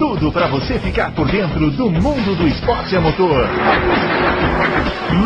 tudo para você ficar por dentro do mundo do esporte a motor.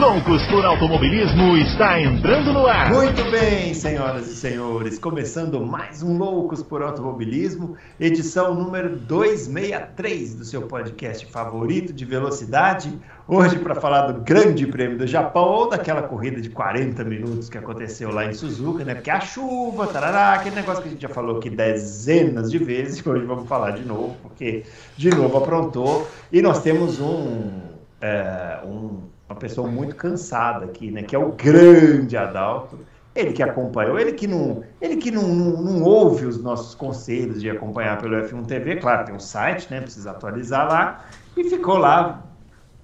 Loucos por Automobilismo está entrando no ar. Muito bem, senhoras e senhores, começando mais um Loucos por Automobilismo, edição número 263 do seu podcast favorito de velocidade. Hoje para falar do Grande Prêmio do Japão ou daquela corrida de 40 minutos que aconteceu lá em Suzuka, né? Porque a chuva, tarará, aquele negócio que a gente já falou aqui dezenas de vezes, hoje vamos falar de novo, porque de novo aprontou. E nós temos um, é, um uma pessoa muito cansada aqui, né? Que é o grande Adalto. Ele que acompanhou, ele que não, ele que não, não, não, ouve os nossos conselhos de acompanhar pelo F1 TV, claro, tem um site, né? Precisa atualizar lá. E ficou lá,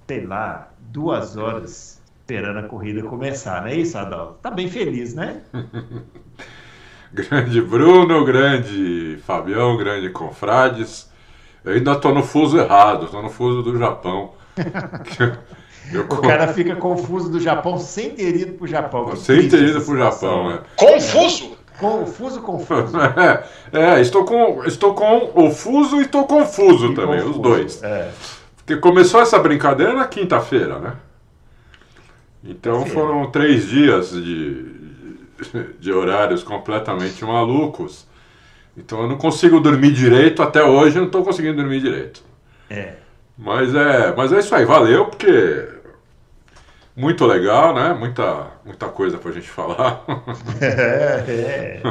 sei lá, duas horas esperando a corrida começar, não é isso, Adalto? Tá bem feliz, né? grande Bruno, grande Fabião, grande Confrades. Eu ainda tô no fuso errado, tô no fuso do Japão. Eu... O cara fica confuso do Japão sem ter ido pro Japão. Sem ter ido pro Japão, é. Confuso! Confuso, confuso. É, é, estou com, estou com o fuso e estou confuso e também, confuso. os dois. É. Porque começou essa brincadeira na quinta-feira, né? Então foram três dias de, de horários completamente malucos. Então eu não consigo dormir direito, até hoje eu não estou conseguindo dormir direito. É. Mas é, mas é isso aí, valeu, porque muito legal, né? Muita, muita coisa pra gente falar. É, é.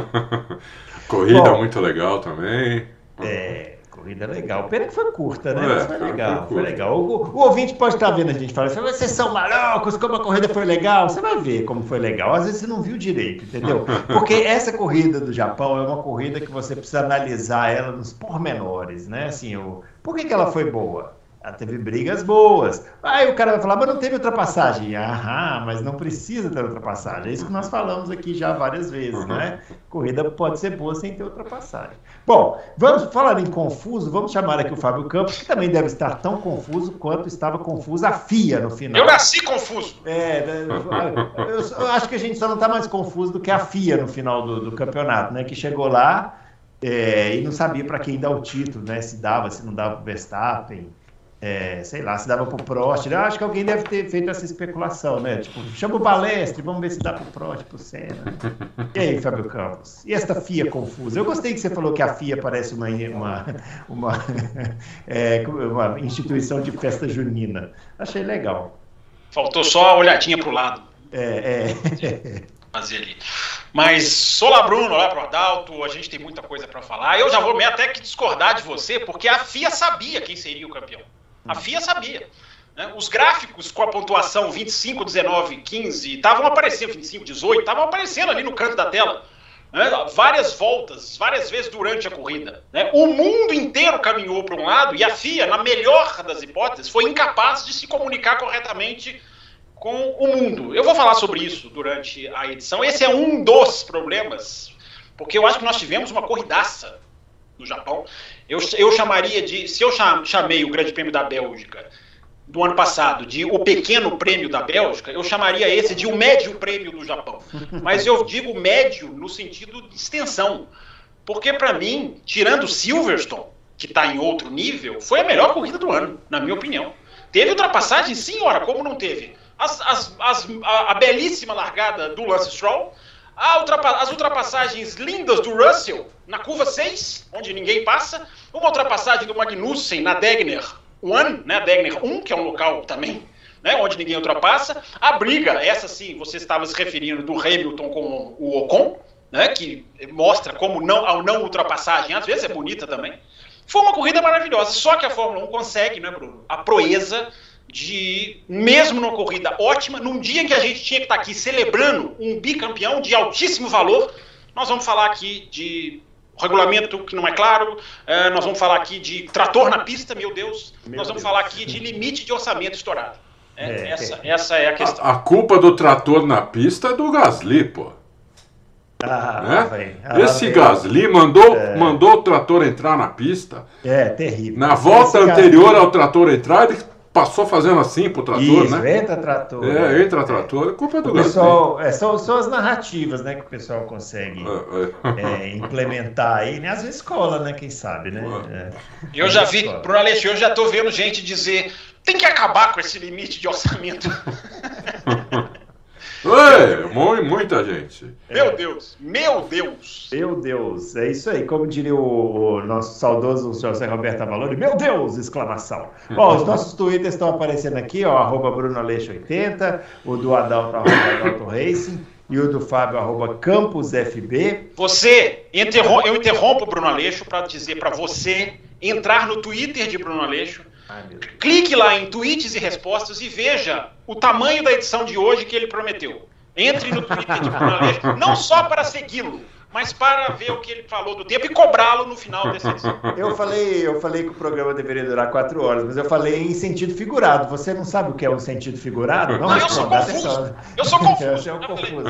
corrida Bom, muito legal também. É, corrida legal. Pena que foi curta, né? É, mas foi legal, foi, foi legal. O, o, ouvinte pode estar vendo a gente falar assim, vocês são malucos, como a corrida foi legal. Você vai ver como foi legal. Às vezes você não viu direito, entendeu? Porque essa corrida do Japão é uma corrida que você precisa analisar ela nos pormenores, né? Assim, o, por que, que ela foi boa? Ela teve brigas boas. Aí o cara vai falar, mas não teve ultrapassagem. Aham, mas não precisa ter ultrapassagem. É isso que nós falamos aqui já várias vezes, né? Corrida pode ser boa sem ter ultrapassagem. Bom, vamos falar em confuso, vamos chamar aqui o Fábio Campos, que também deve estar tão confuso quanto estava confusa a FIA no final. Eu nasci confuso. É, eu, acho que a gente só não está mais confuso do que a FIA no final do, do campeonato, né? Que chegou lá é, e não sabia para quem dar o título, né? Se dava, se não dava para o Verstappen é, sei lá, se dava pro Prost. Eu acho que alguém deve ter feito essa especulação, né? Tipo, chama o Balestre, vamos ver se dá pro Prost, pro Senna. E aí, Fábio Campos? E esta FIA confusa? Eu gostei que você falou que a FIA parece uma, uma, uma, é, uma instituição de festa junina. Achei legal. Faltou só a olhadinha pro lado. É, é. Fazer ali. Mas, olá Bruno, olá pro Adalto, a gente tem muita coisa para falar. Eu já vou até que discordar de você, porque a FIA sabia quem seria o campeão. A FIA sabia. Né? Os gráficos com a pontuação 25, 19, 15 estavam aparecendo, 25, 18, estavam aparecendo ali no canto da tela. Né? Várias voltas, várias vezes durante a corrida. Né? O mundo inteiro caminhou para um lado e a FIA, na melhor das hipóteses, foi incapaz de se comunicar corretamente com o mundo. Eu vou falar sobre isso durante a edição. Esse é um dos problemas, porque eu acho que nós tivemos uma corridaça no Japão. Eu, eu chamaria de. Se eu chamei o Grande Prêmio da Bélgica do ano passado de o Pequeno Prêmio da Bélgica, eu chamaria esse de o Médio Prêmio do Japão. Mas eu digo médio no sentido de extensão. Porque, para mim, tirando Silverstone, que está em outro nível, foi a melhor corrida do ano, na minha opinião. Teve ultrapassagem, senhora, como não teve? As, as, as, a, a belíssima largada do Lance Stroll, Ultrapa as ultrapassagens lindas do Russell na curva 6, onde ninguém passa, uma ultrapassagem do Magnussen na Degner 1, né, Degner 1, que é um local também né, onde ninguém ultrapassa. A briga, essa sim, você estava se referindo do Hamilton com o Ocon, né, que mostra como não, a não ultrapassagem, às vezes é bonita também. Foi uma corrida maravilhosa, só que a Fórmula 1 consegue, né, Bruno, a proeza de, mesmo numa corrida ótima, num dia em que a gente tinha que estar aqui celebrando um bicampeão de altíssimo valor, nós vamos falar aqui de regulamento que não é claro, é, nós vamos falar aqui de trator na pista, meu Deus, meu nós vamos Deus. falar aqui de limite de orçamento estourado. É, é, essa, essa é a questão. A, a, culpa do trator na pista é do Gasly, pô. Ah, né? ah, Esse Gasly mandou, é... mandou o trator entrar na pista. É, terrível. Na volta Esse anterior Gasly... ao trator entrar, ele passou fazendo assim pro trator, Isso, né? entra trator. É, entra trator, é culpa do o pessoal, é, são, são as narrativas, né, que o pessoal consegue é, é. é, implementar aí, né? Às vezes escola, né? Quem sabe, né? É. Eu já vi, Bruno Aleixo, eu já tô vendo gente dizer tem que acabar com esse limite de orçamento. Oi, muita gente. Meu Deus, meu Deus. Meu Deus, é isso aí. Como diria o, nosso saudoso José Roberto Avalori, meu Deus! Exclamação. Bom, os nossos twitters estão aparecendo aqui, ó, arroba BrunoAleixo80, o do Adalto, arroba Adalto Racing e o do Fábio, arroba CampusFB. Você, interrom eu interrompo o Bruno Aleixo para dizer para você entrar no Twitter de Bruno Aleixo, Clique lá em tweets e respostas e veja o tamanho da edição de hoje que ele prometeu. Entre no Twitter não só para segui-lo, mas para ver o que ele falou do tempo e cobrá-lo no final dessa edição. Eu falei, eu falei que o programa deveria durar quatro horas, mas eu falei em sentido figurado. Você não sabe o que é um sentido figurado? Não, não eu, sou confuso. eu sou confuso. Eu sou confuso.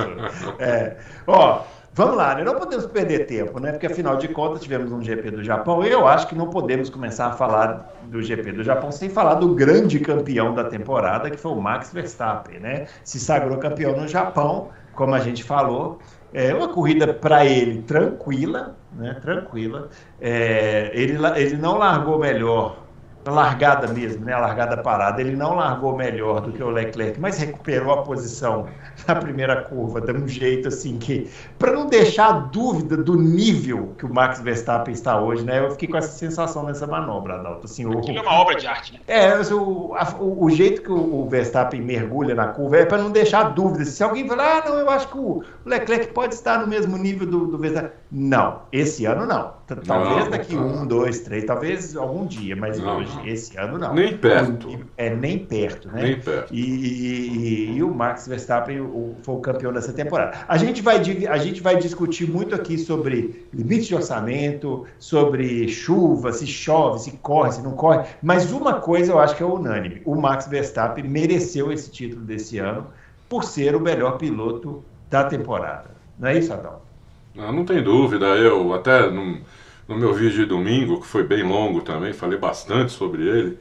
É. Ó, Vamos lá, né? não podemos perder tempo, né? Porque afinal de contas tivemos um GP do Japão eu acho que não podemos começar a falar do GP do Japão sem falar do grande campeão da temporada, que foi o Max Verstappen, né? Se sagrou campeão no Japão, como a gente falou. É uma corrida para ele tranquila, né? Tranquila. É, ele, ele não largou melhor na largada mesmo, né? A largada parada. Ele não largou melhor do que o Leclerc, mas recuperou a posição na primeira curva, de um jeito assim que, para não deixar dúvida do nível que o Max Verstappen está hoje, né? Eu fiquei com essa sensação nessa manobra, Adalto. Assim, o, é uma obra de arte, né? É, o, a, o, o, jeito que o, Verstappen mergulha na curva é para não deixar dúvida. Se alguém falar, ah, não, eu acho que o Leclerc pode estar no mesmo nível do, do Verstappen. Não, esse ano não. Talvez não, daqui um, dois, três, talvez algum dia, mas não, hoje, esse ano não. Nem perto. É nem perto, né? Nem perto. E, e, e o Max Verstappen o, foi o campeão dessa temporada. A gente, vai, a gente vai discutir muito aqui sobre limite de orçamento, sobre chuva, se chove, se corre, se não corre. Mas uma coisa eu acho que é unânime: o Max Verstappen mereceu esse título desse ano por ser o melhor piloto da temporada. Não é isso, Adão? Não, não tem dúvida. Eu até no, no, meu vídeo de domingo, que foi bem longo também, falei bastante sobre ele.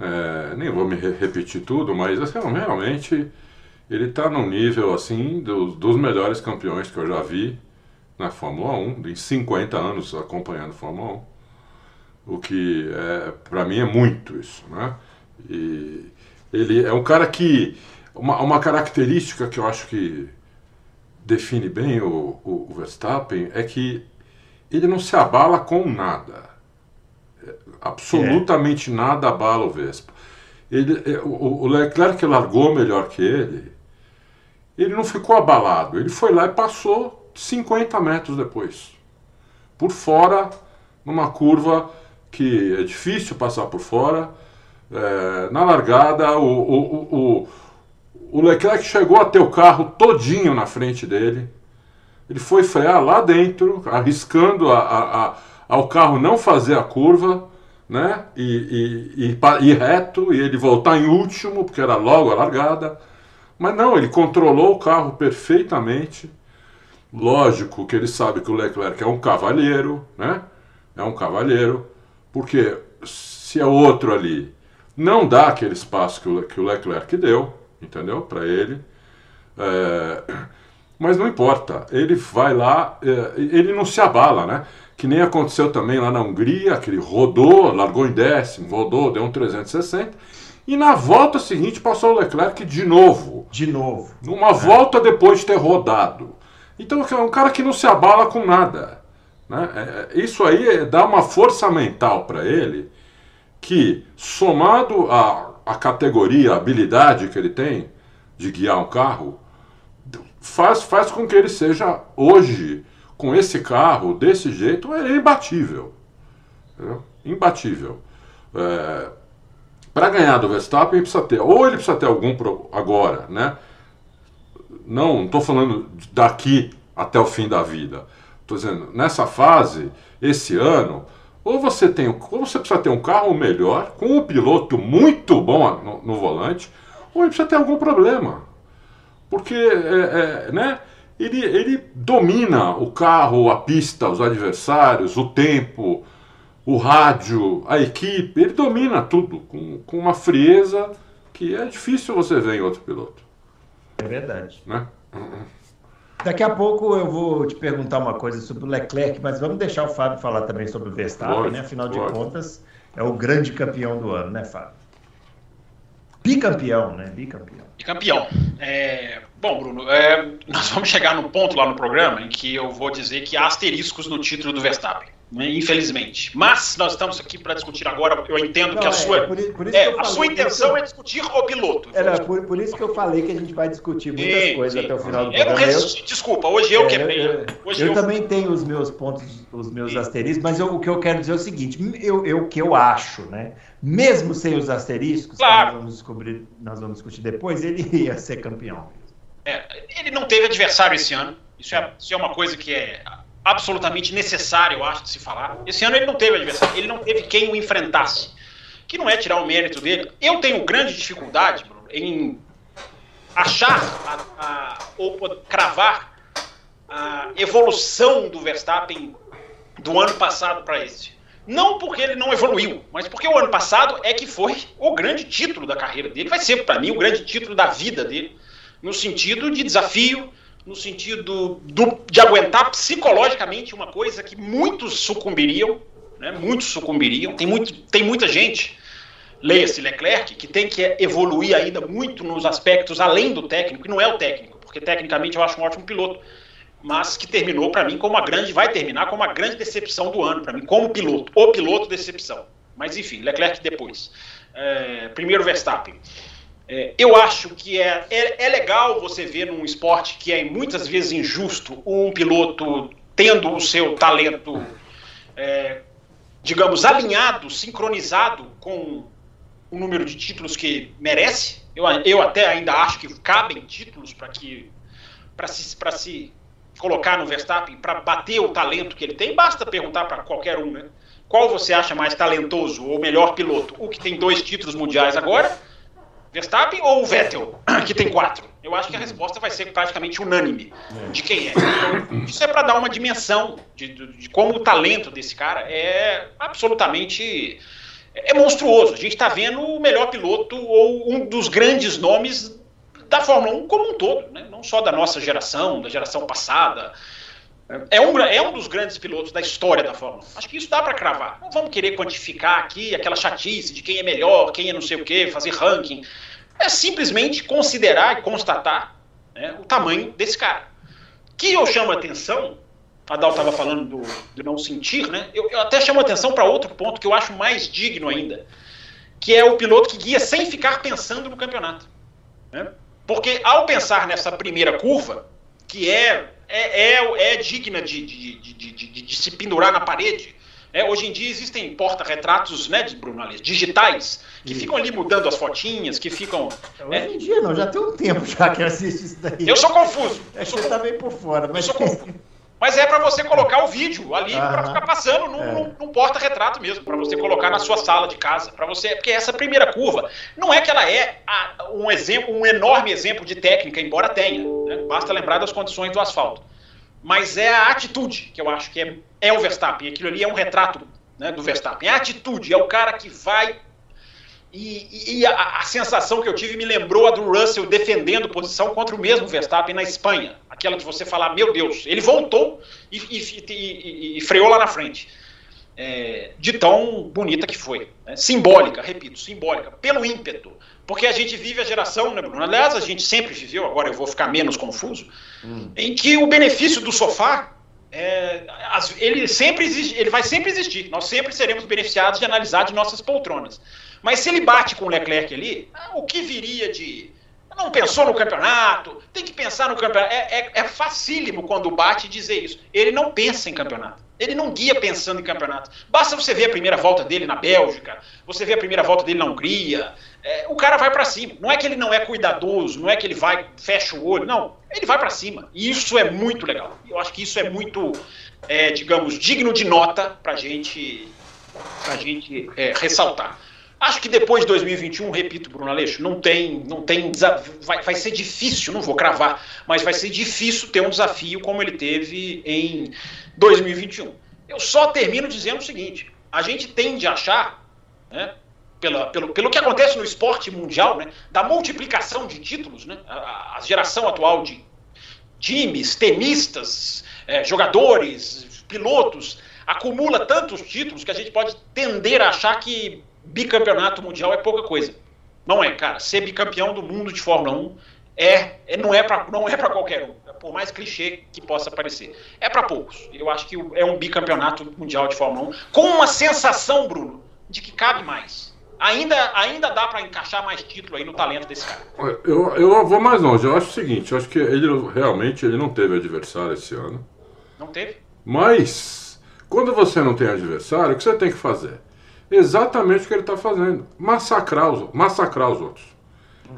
É, nem vou me repetir tudo, mas assim, realmente ele está no nível assim dos, dos, melhores campeões que eu já vi na Fórmula 1, em 50 anos acompanhando a Fórmula 1. O que é, para mim é muito isso, né? E ele é um cara que uma, uma característica que eu acho que define bem o, o, o Verstappen é que ele não se abala com nada. Absolutamente é. nada abala o Vespa. Ele, é, o, o Leclerc largou melhor que ele. Ele não ficou abalado. Ele foi lá e passou 50 metros depois. Por fora, numa curva que é difícil passar por fora. É, na largada, o, o, o, o Leclerc chegou a ter o carro todinho na frente dele. Ele foi frear lá dentro, arriscando a, a, a, ao carro não fazer a curva, né? E, e, e, e reto, e ele voltar em último, porque era logo a largada. Mas não, ele controlou o carro perfeitamente. Lógico que ele sabe que o Leclerc é um cavalheiro, né? É um cavalheiro, porque se é outro ali não dá aquele espaço que o, que o Leclerc deu, entendeu? Para ele. É, mas não importa, ele vai lá, é, ele não se abala, né? Que nem aconteceu também lá na Hungria, que ele rodou, largou em décimo, rodou, deu um 360. E na volta seguinte passou o Leclerc de novo. De novo. Numa é. volta depois de ter rodado. Então é um cara que não se abala com nada. Né? É, isso aí dá uma força mental para ele que, somado a a categoria, a habilidade que ele tem de guiar um carro, faz, faz com que ele seja, hoje, com esse carro, desse jeito, é imbatível. Entendeu? Imbatível. É, Para ganhar do Verstappen, ele precisa ter, ou ele precisa ter algum pro, agora, né? Não estou falando daqui até o fim da vida. Estou dizendo, nessa fase, esse ano, ou você tem, ou você precisa ter um carro melhor, com um piloto muito bom no, no volante, ou ele precisa ter algum problema. Porque é, é, né, ele, ele domina o carro, a pista, os adversários, o tempo. o rádio, a equipe, ele domina tudo com, com uma frieza que é difícil você ver em outro piloto. É verdade. Né? Daqui a pouco eu vou te perguntar uma coisa sobre o Leclerc, mas vamos deixar o Fábio falar também sobre o Verstappen, né? Afinal de contas, é o grande campeão do ano, né, Fábio? Bicampeão, né? Bicampeão. Bicampeão. É... Bom, Bruno, é... nós vamos chegar no ponto lá no programa em que eu vou dizer que há asteriscos no título do Verstappen. Né, infelizmente. Mas nós estamos aqui para discutir agora. Eu entendo Não, que a é, sua, por, por é, a sua intenção é discutir o piloto. Era por, por, isso que eu falei que a gente vai discutir muitas sim, coisas sim. até o final do programa. Eu, desculpa, hoje eu é, quebrei. Eu, hoje eu, eu, também tenho os meus pontos, os meus sim. asteriscos, mas o que eu quero dizer é o seguinte: eu, eu que eu acho, né? Mesmo sem os asteriscos, claro. nós vamos descobrir, nós vamos discutir depois, ele ia ser campeão. É, ele não teve adversário esse ano. Isso é, isso é uma coisa que é absolutamente necessário, eu acho, de se falar. Esse ano ele não teve adversário, ele não teve quem o enfrentasse. Que não é tirar o mérito dele. Eu tenho grande dificuldade, Bruno, em achar a, a, ou cravar a evolução do Verstappen do ano passado para esse. Não porque ele não evoluiu, mas porque o ano passado é que foi o grande título da carreira dele. Vai ser, para mim, o grande título da vida dele, no sentido de desafio, no sentido do, de aguentar psicologicamente uma coisa que muitos sucumbiriam, né? muitos sucumbiriam. Tem, muito, tem muita gente, leia-se Leclerc, que tem que evoluir ainda muito nos aspectos além do técnico, e não é o técnico, porque tecnicamente eu acho um ótimo piloto, mas que terminou para mim como uma grande, vai terminar como uma grande decepção do ano, para mim, como piloto, o piloto decepção. Mas enfim, Leclerc depois. É, primeiro Verstappen. É, eu acho que é, é, é, legal você ver num esporte que é muitas vezes injusto um piloto tendo o seu talento, é, digamos, alinhado, sincronizado com o número de títulos que merece. Eu, eu até ainda acho que cabem títulos para que para se, se colocar no Verstappen, para bater o talento que ele tem. Basta perguntar para qualquer um, né? Qual você acha mais talentoso ou melhor piloto? O que tem dois títulos mundiais agora Verstappen ou o Vettel, que tem quatro? Eu acho que a resposta vai ser praticamente unânime de quem é. Então, isso é para dar uma dimensão de, de, de, como o talento desse cara é absolutamente é monstruoso. A gente está vendo o melhor piloto ou um dos grandes nomes da Fórmula 1 como um todo, né? não só da nossa geração, da geração passada. É um, é um dos grandes pilotos da história da Fórmula 1. Acho que isso dá para cravar. Não vamos querer quantificar aqui aquela chatice de quem é melhor, quem é não sei o quê, fazer ranking. É simplesmente considerar e constatar né, o tamanho desse cara. Que eu chamo a atenção, a Dal estava falando do, do, não sentir, né? Eu, eu até chamo a atenção para outro ponto que eu acho mais digno ainda, que é o piloto que guia sem ficar pensando no campeonato. Né? Porque ao pensar nessa primeira curva, que é é, é, é digna de, de, de, de, de se pendurar na parede. É, hoje em dia existem porta-retratos, né, de Bruno Alice, digitais, que ficam ali mudando as fotinhas, que ficam. Hoje é... em dia não, já tem um tempo já que assiste isso daí. Eu sou confuso. É que você está bem por fora, mas. Eu sou confuso. Mas é para você colocar o vídeo ali para ficar passando num, é. num, num porta-retrato mesmo, para você colocar na sua sala de casa, para você, porque essa primeira curva não é que ela é a, um exemplo, um enorme exemplo de técnica, embora tenha, né? basta lembrar das condições do asfalto. Mas é a atitude que eu acho que é, é o Verstappen. Aquilo ali é um retrato né, do Verstappen. É a atitude, é o cara que vai e, e a, a, sensação que eu tive me lembrou a do Russell defendendo posição contra o mesmo Verstappen na Espanha. Aquela de você falar, meu Deus, ele voltou e, e, e freou lá na frente. É, de tão bonita que foi. Né? Simbólica, repito, simbólica, pelo ímpeto. Porque a gente vive a geração, né, Bruno? Aliás, a gente sempre viveu, agora eu vou ficar menos confuso, hum. em que o benefício do sofá é, ele sempre existe, ele vai sempre existir. Nós sempre seremos beneficiados de analisar de nossas poltronas. Mas se ele bate com o Leclerc ali, o que viria de. Não pensou no campeonato, tem que pensar no campeonato. É, é, é facílimo quando bate dizer isso. Ele não pensa em campeonato. Ele não guia pensando em campeonato. Basta você ver a primeira volta dele na Bélgica, você ver a primeira volta dele na Hungria. É, o cara vai para cima. Não é que ele não é cuidadoso, não é que ele vai, fecha o olho. Não, ele vai para cima. E isso é muito legal. Eu acho que isso é muito, é, digamos, digno de nota para gente, a gente é, ressaltar. Acho que depois de 2021, repito, Bruno Aleixo, não tem, não tem vai, vai ser difícil, não vou cravar, mas vai ser difícil ter um desafio como ele teve em 2021. Eu só termino dizendo o seguinte: a gente tende a achar, né, pela, pelo, pelo que acontece no esporte mundial, né, da multiplicação de títulos, né, a, a geração atual de times, tenistas, é, jogadores, pilotos, acumula tantos títulos que a gente pode tender a achar que bicampeonato mundial é pouca coisa. Não é, cara. Ser bicampeão do mundo de Fórmula 1 é, é não é para não é para qualquer um, por mais clichê que possa parecer. É para poucos. Eu acho que é um bicampeonato mundial de Fórmula 1 com uma sensação, Bruno, de que cabe mais. Ainda, ainda dá para encaixar mais título aí no talento desse cara. Eu, eu vou mais longe. Eu acho o seguinte, eu acho que ele realmente ele não teve adversário esse ano. Não teve? Mas quando você não tem adversário, o que você tem que fazer? Exatamente o que ele está fazendo. Massacrar os, massacrar os outros.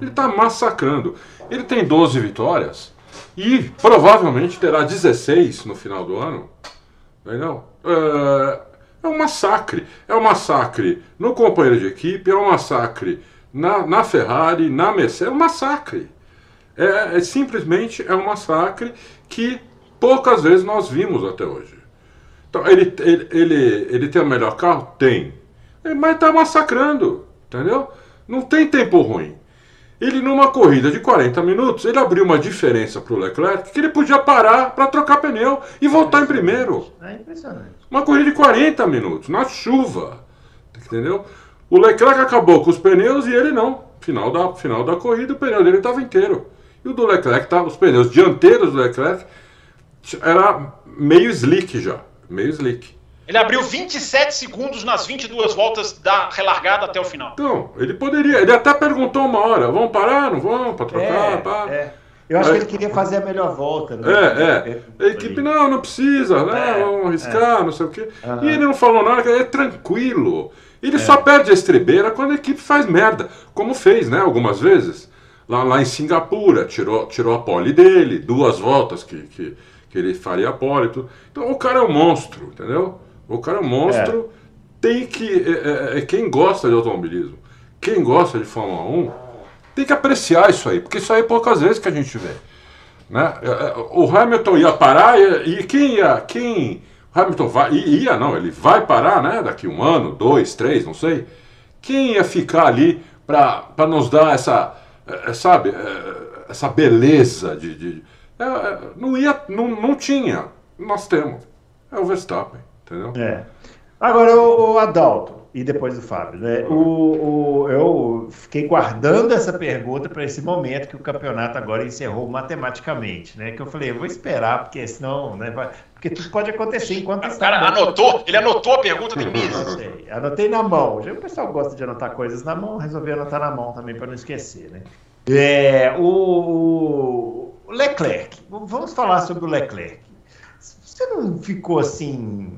Ele está massacrando. Ele tem 12 vitórias e provavelmente terá 16 no final do ano. Entendeu? É, é um massacre. É um massacre no companheiro de equipe, é um massacre na, na Ferrari, na Mercedes. É um massacre. É, é, simplesmente é um massacre que poucas vezes nós vimos até hoje. Então, ele, ele, ele, ele tem o melhor carro? Tem. Mas está massacrando, entendeu? Não tem tempo ruim. Ele, numa corrida de 40 minutos, ele abriu uma diferença para o Leclerc que ele podia parar para trocar pneu e voltar em primeiro. É impressionante. Uma corrida de 40 minutos, na chuva. Entendeu? O Leclerc acabou com os pneus e ele não. Final da, final da corrida, o pneu dele estava inteiro. E o do Leclerc, tava, os pneus dianteiros do Leclerc, era meio slick já. Meio slick. Ele abriu 27 segundos nas 22 voltas da relargada até o final. Então, ele poderia. Ele até perguntou uma hora: vamos parar? Não vamos? Para trocar? É, pá. É. Eu acho que ele queria fazer a melhor volta. Né? É, é. A equipe, não, não precisa, né? É, vamos arriscar, é. não sei o quê. Uhum. E ele não falou nada, é tranquilo. Ele é. só perde a estrebeira quando a equipe faz merda, como fez, né? Algumas vezes. Lá, lá em Singapura, tirou, tirou a pole dele, duas voltas que, que, que ele faria a pole. Tudo. Então o cara é um monstro, entendeu? O cara é um monstro. É. Tem que. É, é, é, quem gosta de automobilismo, quem gosta de Fórmula 1, tem que apreciar isso aí, porque isso aí é poucas vezes que a gente vê. Né? É, é, o Hamilton ia parar e, e quem ia. Quem, Hamilton vai, ia, não, ele vai parar, né? Daqui um ano, dois, três, não sei. Quem ia ficar ali para nos dar essa, sabe, essa beleza de. de não ia, não, não tinha. Nós temos. É o Verstappen. Entendeu? É. Agora, o, o Adalto, e depois o Fábio, né? O, o, eu fiquei guardando essa pergunta para esse momento que o campeonato agora encerrou matematicamente, né? Que eu falei, eu vou esperar, porque senão, né? Vai, porque tudo pode acontecer enquanto está. O cara anotou, ele anotou a pergunta do início. Sei, anotei na mão. O pessoal gosta de anotar coisas na mão, resolvi anotar na mão também para não esquecer, né? É, o, o Leclerc, vamos falar sobre o Leclerc. Você não ficou assim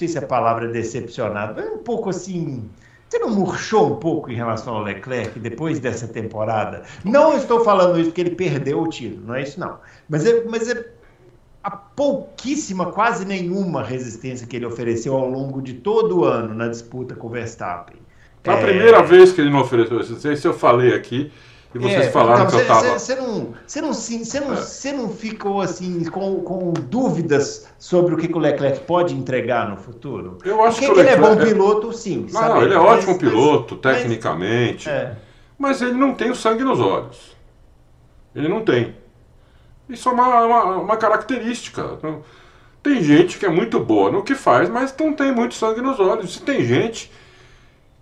sei se a palavra é decepcionado, mas um pouco assim. Você não murchou um pouco em relação ao Leclerc depois dessa temporada? Não estou falando isso porque ele perdeu o título, não é isso não. Mas é, mas é a pouquíssima, quase nenhuma resistência que ele ofereceu ao longo de todo o ano na disputa com o Verstappen. A é... primeira vez que ele não ofereceu resistência, eu falei aqui, e vocês é, falaram que eu estava. Você não, você não, você não, você não ficou assim com, com dúvidas sobre o que, que, o Leclerc pode entregar no futuro? Eu acho Porque que, ele é bom piloto, sim. Não, não ele é mas, ótimo piloto, mas, tecnicamente. Mas, é. mas ele não tem o sangue nos olhos. Ele não tem. Isso é uma, uma, uma característica. Tem gente que é muito boa no que faz, mas não tem muito sangue nos olhos. E tem gente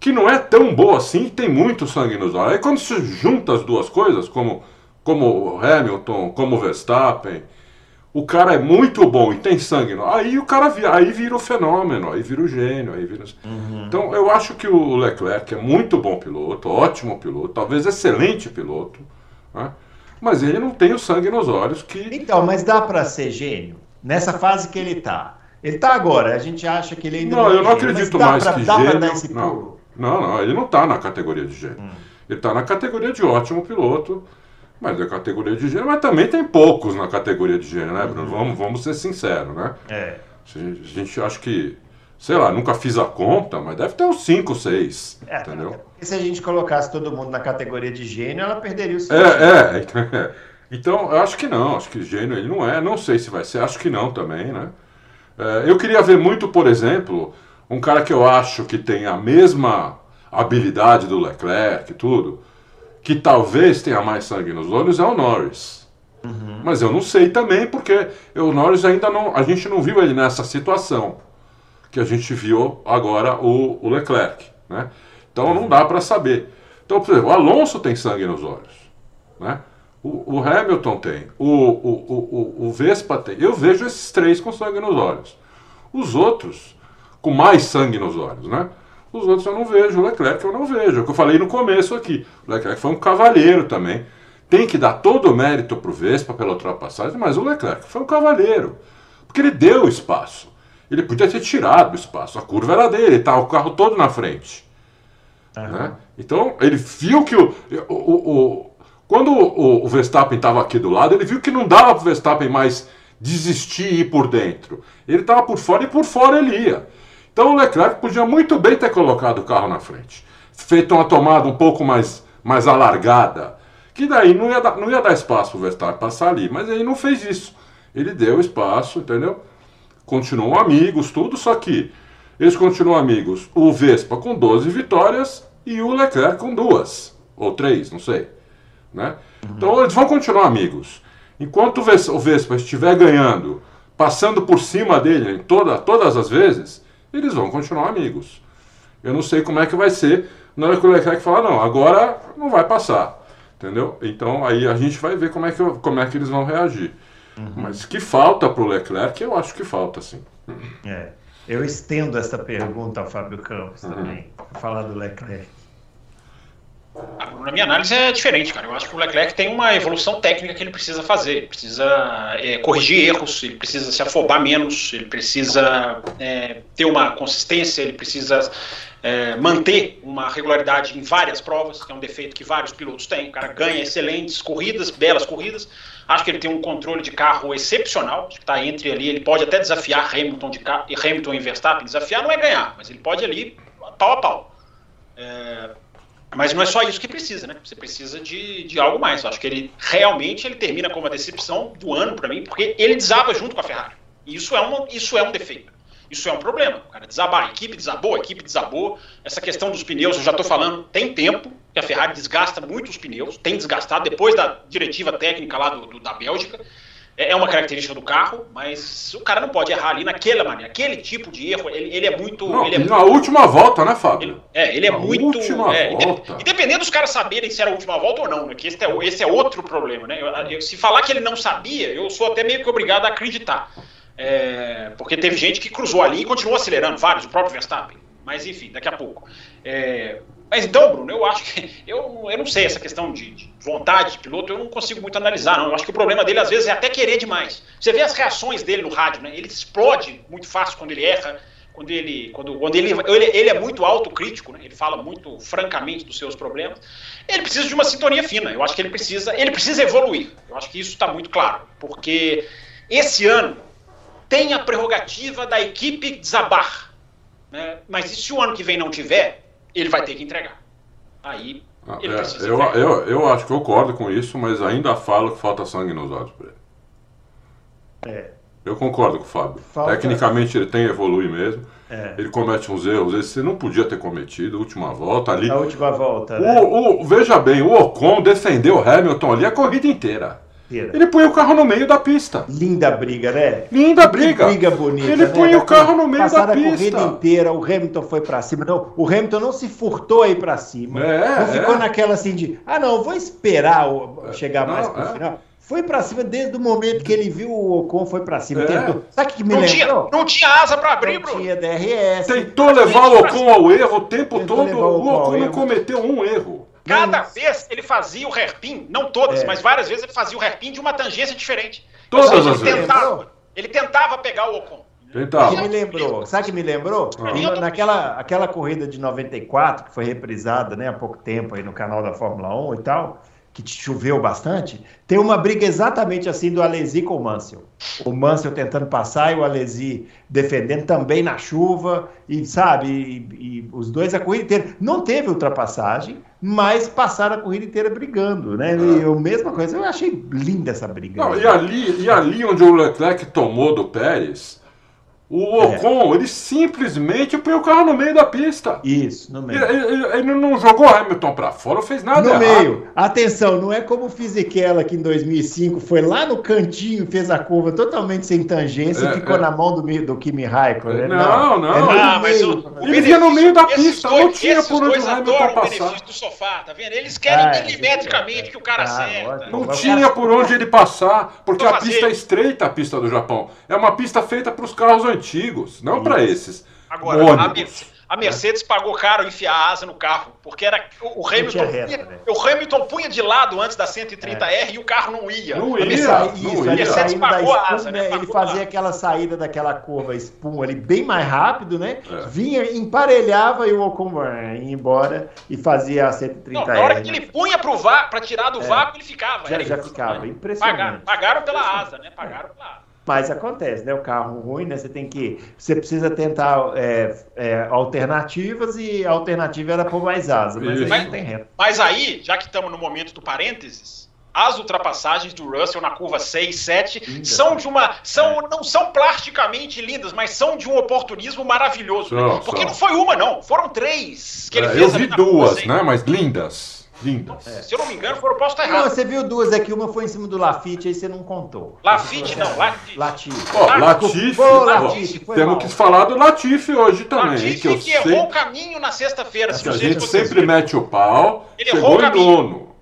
que não é tão boa assim, tem muito sangue nos olhos. Aí quando se junta as duas coisas, como, como Hamilton, como Verstappen, o cara é muito bom e tem sangue no aí o cara vira, aí vira o fenômeno, aí vira o gênio, aí vira... Uhum. Então eu acho que o Leclerc é muito bom piloto, ótimo piloto, talvez excelente piloto, né? mas ele não tem o sangue nos olhos que... Então, mas dá para ser gênio? Nessa fase que ele está. Ele está agora, a gente acha que ele ainda não, não é eu não gênio, acredito mais pra, que dá gênio... Dar esse pulo? Não, não, ele não está na categoria de gênio. Hum. Ele está na categoria de ótimo piloto, mas é categoria de gênio, mas também tem poucos na categoria de gênio, né, Bruno? Uhum. Vamos, vamos ser sinceros, né? É. A gente, a gente acha que, sei lá, nunca fiz a conta, mas deve ter uns 5, 6, é, entendeu? Porque se a gente colocasse todo mundo na categoria de gênio, ela perderia o seu. É, é, então, eu acho que não, acho que gênio ele não é, não sei se vai ser, acho que não também, né? É, eu queria ver muito, por exemplo, um cara que eu acho que tem a mesma habilidade do Leclerc e tudo, que talvez tenha mais sangue nos olhos, é o Norris. Uhum. Mas eu não sei também, porque o Norris ainda não. A gente não viu ele nessa situação que a gente viu agora o, o Leclerc. Né? Então não dá para saber. Então, por exemplo, o Alonso tem sangue nos olhos. Né? O, o Hamilton tem. O, o, o, o Vespa tem. Eu vejo esses três com sangue nos olhos. Os outros, com mais sangue nos olhos, né? Os outros eu não vejo. O Leclerc eu não vejo. É o que eu falei no começo aqui. O Leclerc foi um cavalheiro também. Tem que dar todo o mérito para o Vespa pela ultrapassagem, mas o Leclerc foi um cavalheiro. Porque ele deu espaço. Ele podia ter tirado o espaço. A curva era dele, estava o carro todo na frente. Uhum. Né? Então, ele viu que o, o, o quando o, o Verstappen estava aqui do lado, ele viu que não dava para o Verstappen mais desistir e ir por dentro. Ele estava por fora e por fora ele ia. Então o Leclerc podia muito bem ter colocado o carro na frente, feito uma tomada um pouco mais, mais alargada, que daí não ia, dar, não ia dar espaço para o Verstappen passar ali, mas ele não fez isso. Ele deu espaço, entendeu? Continuam amigos, tudo, só que eles continuam amigos. O Vespa com 12 vitórias e o Leclerc com duas, ou três, não sei. Né? Então eles vão continuar amigos. Enquanto o Vespa estiver ganhando, passando por cima dele em toda, todas as vezes, eles vão continuar amigos. Eu não sei como é que vai ser na hora que o Leclerc falar, não, agora não vai passar. Entendeu? Então aí a gente vai ver como é que, como é que eles vão reagir. Uhum. Mas que falta para o Leclerc, eu acho que falta, sim. É. Eu estendo essa pergunta ao Fábio Campos uhum. também, para falar do Leclerc. Na minha análise é diferente, cara. Eu acho que o Leclerc tem uma evolução técnica que ele precisa fazer. Ele precisa é, corrigir erros, ele precisa se afobar menos, ele precisa é, ter uma consistência, ele precisa é, manter uma regularidade em várias provas, que é um defeito que vários pilotos têm. O cara ganha excelentes corridas, belas corridas. Acho que ele tem um controle de carro excepcional, que está entre ali. Ele pode até desafiar Hamilton, de Hamilton e Verstappen. Desafiar não é ganhar, mas ele pode ali pau a pau. É, mas não é só isso que precisa, né? Você precisa de, de algo mais. Eu acho que ele realmente ele termina como uma decepção do ano para mim, porque ele desaba junto com a Ferrari. E isso é, uma, isso é um defeito. Isso é um problema. O cara desabar, a equipe desabou, a equipe desabou. Essa questão dos pneus, eu já estou falando, tem tempo que a Ferrari desgasta muito os pneus, tem desgastado depois da diretiva técnica lá do, do da Bélgica. É, é uma característica do carro, mas o cara não pode errar ali naquela maneira. Aquele tipo de erro, ele, ele é muito. Não, ele é na muito, última volta, né, Fábio? Ele, é, ele é na muito. Última é, volta. E dependendo dos caras saberem se era a última volta ou não, né? Que esse é, esse é outro problema, né? Eu, eu, se falar que ele não sabia, eu sou até meio que obrigado a acreditar. É, porque teve gente que cruzou ali e continuou acelerando, vários, o próprio Verstappen. Mas enfim, daqui a pouco. É, mas então, Bruno, eu acho que. Eu, eu não sei essa questão de, de, vontade de piloto, eu não consigo muito analisar, não. Eu acho que o problema dele, às vezes, é até querer demais. Você vê as reações dele no rádio, né? Ele explode muito fácil quando ele erra, quando ele. Quando, quando ele, ele, ele é muito autocrítico, né? Ele fala muito francamente dos seus problemas. Ele precisa de uma sintonia fina. Eu acho que ele precisa. Ele precisa evoluir. Eu acho que isso está muito claro. Porque esse ano tem a prerrogativa da equipe desabar. Né? Mas e se o ano que vem não tiver? Ele vai ter que entregar. Aí ah, ele é, precisa eu, entregar. Eu, eu acho que eu concordo com isso, mas ainda falo que falta sangue nos olhos para ele. É. Eu concordo com o Fábio. Falta... Tecnicamente ele tem que evoluir mesmo. É. Ele comete uns erros, esse não podia ter cometido, última volta ali. A última volta, né? o, o, veja bem, o Ocon defendeu o Hamilton ali a corrida inteira. Ele põe o carro no meio da pista. Linda briga, né? Linda briga. Que briga bonita. Ele né? põe o carro no meio da pista. a corrida inteira, o Hamilton foi para cima. Não, o Hamilton não se furtou aí para cima. É, não ficou é. naquela assim de, ah, não, vou esperar o, chegar não, mais pro é. final. Foi para cima desde o momento que ele viu o Ocon, foi para cima. É. Tentou. Sabe o que me não lembrou? Tinha, não tinha asa para abrir, Bruno. Não tinha DRS. Tentou levar o Ocon ao erro o tempo Tentou todo. O Ocon não cometeu um erro. Cada vez ele fazia o hairpin, não todas, é. mas várias vezes ele fazia o hairpin de uma tangência diferente. Todas seja, as vezes. Tentava, ele tentava pegar o Ocon. Tentava. Que me lembrou, sabe que me lembrou? Ah. Naquela aquela corrida de 94, que foi reprisada né, há pouco tempo aí no canal da Fórmula 1 e tal, que choveu bastante, tem uma briga exatamente assim do Alesi com o Mansell. O Mansell tentando passar e o Alesi defendendo também na chuva, e sabe, e, e, os dois a corrida inteira. Não teve ultrapassagem, mas passaram a corrida inteira brigando, né? E a mesma coisa, eu achei linda essa briga. Não, e, ali, e ali onde o Leclerc tomou do Pérez, O Ocon, é. ele simplesmente põe o carro no meio da pista. Isso, no meio. Ele, ele, ele não jogou Hamilton para fora, não fez nada No errado. meio. Atenção, não é como o Fisichella que em 2005 foi lá no cantinho, fez a curva totalmente sem tangência é, e ficou é. na mão do, do Kimi Raikkonen. Né? Não, não. não. É ah, mas o, o ele vinha no meio da pista, dois, não tinha por onde o Hamilton passar. o benefício do sofá, tá vendo? Eles querem ah, milimetricamente que o cara ah, acerta. Não tinha por onde ele passar, porque a pista é estreita, a pista do Japão. É uma pista feita para os carros antigos, não para esses. Agora, ônibus. A Mercedes pagou caro enfiar a asa no carro, porque era o Hamilton, reta, né? o Hamilton punha de lado antes da 130R é. e o carro não ia. Não ia. Mercedes, não ia. a Mercedes pagou a asa, né? Ele fazia aquela saída daquela curva espuma ali bem mais rápido, né? É. Vinha, emparelhava e o Ocon ia embora e fazia a 130R. Não, na hora que ele punha para tirar do é. vácuo, ele ficava. Já, já ficava, impressionante. Pagaram, pagaram pela asa, né? Pagaram pela asa. Mas acontece, né? O carro ruim, né? Você tem que. Você precisa tentar é, é, alternativas e a alternativa era pôr mais asa, mas aí não tem reta. Mas aí, já que estamos no momento do parênteses, as ultrapassagens do Russell na curva 6, 7 lindas, são de uma. São, é. Não são plasticamente lindas, mas são de um oportunismo maravilhoso. né? Porque não foi uma, não. Foram três que ele é, fez. Eu vi duas, né? Mas lindas. Lindas. É. Se eu não me engano, foram posso estar errado. Não, você viu duas aqui, uma foi em cima do Lafitte, aí você não contou. Lafitte não, Latif. Latif. Ó, Latif, oh, temos mal. que falar do Latif hoje também. Latif que, que errou o caminho na sexta-feira. a gente sempre viram. mete o pau. Ele chegou errou o caminho. nono.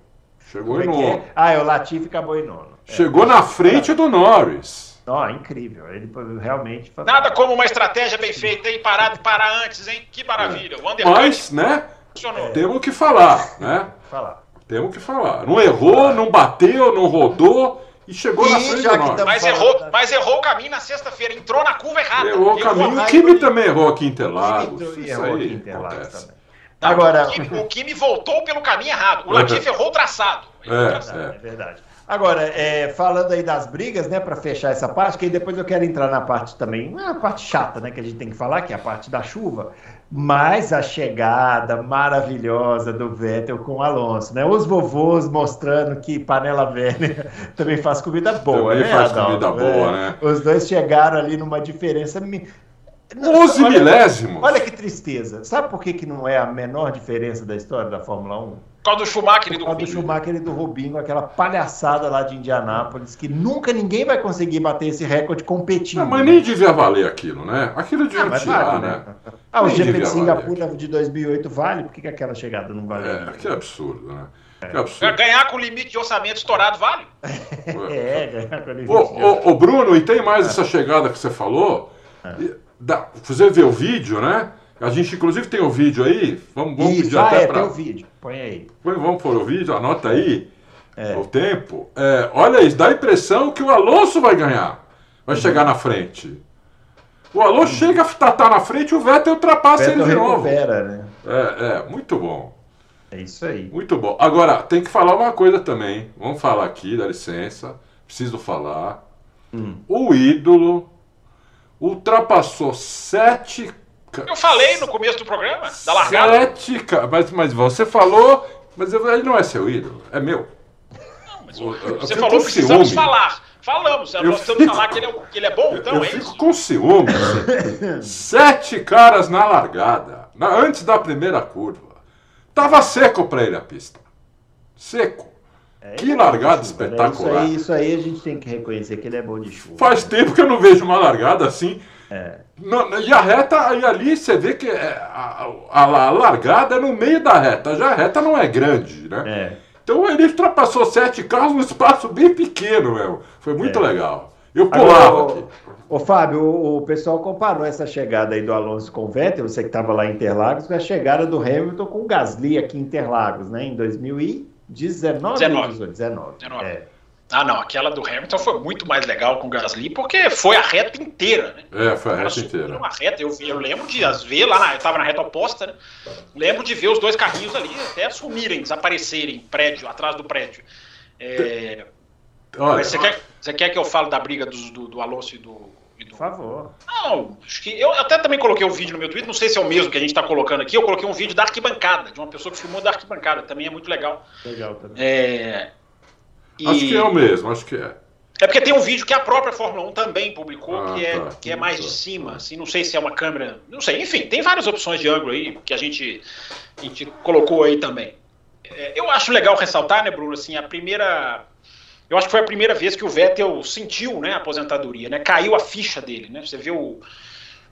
Chegou em é nono. É? Ah, é o Latif acabou em nono. É. Chegou na frente do Norris. Ó, oh, incrível. Ele realmente. Nada como uma estratégia bem feita, hein? Parar, parar antes, hein? Que maravilha. O Mas, né? Funcionou. Temos que falar, né? Falar. Temos que falar. Não errou, não bateu, não rodou e chegou e na frente já que mas errou, da... mas errou o caminho na sexta-feira, entrou na curva errada. Errou o caminho. O Kimi também errou aqui em Interlagos. Isso errou Interlagos também. Não, Agora, o Kimi, o Kimi, voltou pelo caminho errado. O Latifi errou o traçado. Errou é, o traçado. É. é verdade. Agora, é, falando aí das brigas, né, para fechar essa parte, que aí depois eu quero entrar na parte também, uma parte chata, né, que a gente tem que falar, que é a parte da chuva, mas a chegada maravilhosa do Vettel com o Alonso, né? Os vovôs mostrando que panela velha também faz comida boa, também né? faz Adalto? comida boa, é. né? Os dois chegaram ali numa diferença 11 milésimos. Olha que tristeza. Sabe por que, que não é a menor diferença da história da Fórmula 1? Causa do Schumacher e do Rubinho. do Schumacher e do Rubinho, aquela palhaçada lá de Indianápolis, que nunca ninguém vai conseguir bater esse recorde competindo. Não, mas nem devia valer aquilo, né? Aquilo devia ah, tirar, vale, né? né? Ah, o GP de Singapura de 2008 vale? Por que, que aquela chegada não vale? É, que absurdo, né? É. Que absurdo. Ganhar com o limite de orçamento estourado vale? é, ganhar com o limite. Ô, ô, ô Bruno, e tem mais essa chegada que você falou? É. Da, você vê o vídeo, né? A gente, inclusive, tem o vídeo aí. Vamos, vamos Isso, pedir ah, até é, para. Tem o vídeo. Põe aí. Vamos pôr o vídeo, anota aí. É. O tempo. É, olha isso, dá a impressão que o Alonso vai ganhar. Vai uhum. chegar na frente. O Alonso uhum. chega a estar tá na frente o Vettel ultrapassa Vettel ele de novo. Recupera, né? É, é, muito bom. É isso aí. Muito bom. Agora, tem que falar uma coisa também. Vamos falar aqui, dá licença. Preciso falar. Hum. O ídolo ultrapassou sete eu falei no começo do programa, da largada. Sete, mas, mas você falou, mas ele não é seu ídolo, é meu. Não, mas eu, você eu falou que precisamos ciúme. falar. Falamos, nós precisamos falar que ele, é, que ele é bom, então eu é fico isso? com ciúme. Sete caras na largada, na, antes da primeira curva. Tava seco para ele a pista. Seco. É, que largada espetacular. Isso aí, isso aí a gente tem que reconhecer que ele é bom de chuva. Faz tempo que eu não vejo uma largada assim. É. E a reta, e ali você vê que é, a, a, a, largada é no meio da reta. Já a reta não é grande, né? É. Então ele ultrapassou sete carros num espaço bem pequeno, meu. Foi muito é. legal. Eu pulava Agora, aqui. Ô, Fábio, o, o, pessoal comparou essa chegada aí do Alonso com o Vettel, você que estava lá em Interlagos, com a chegada do Hamilton com o Gasly aqui em Interlagos, né? Em 2019. 19. 19. 19. É. Ah, não, aquela do Hamilton foi muito mais legal com o Gasly, porque foi a reta inteira, né? É, foi a reta inteira. Uma reta, eu, eu lembro de as ver lá, na, eu tava na reta oposta, né? Lembro de ver os dois carrinhos ali até sumirem, desaparecerem, prédio, atrás do prédio. É, Olha, você, quer, você quer que eu fale da briga do, do, do Alonso e do, e do. Por favor. Não, acho que eu até também coloquei um vídeo no meu Twitter, não sei se é o mesmo que a gente está colocando aqui. Eu coloquei um vídeo da arquibancada, de uma pessoa que filmou da arquibancada, também é muito legal. Legal também. É, e... Acho que é o mesmo, acho que é. É porque tem um vídeo que a própria Fórmula 1 também publicou, ah, que, é, tá, que é mais de cima, assim, não sei se é uma câmera, não sei, enfim, tem várias opções de ângulo aí que a gente, a gente colocou aí também. É, eu acho legal ressaltar, né, Bruno, assim, a primeira, eu acho que foi a primeira vez que o Vettel sentiu, né, a aposentadoria, né, caiu a ficha dele, né, você viu o,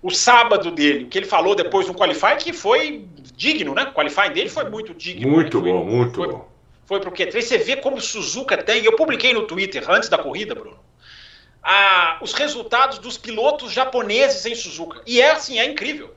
o sábado dele, o que ele falou depois no Qualify, que foi digno, né, o Qualify dele foi muito digno. Muito né? bom, muito foi, bom foi pro Q3. Você vê como o Suzuka tem. Eu publiquei no Twitter antes da corrida, Bruno. A, os resultados dos pilotos japoneses em Suzuka. E é assim, é incrível.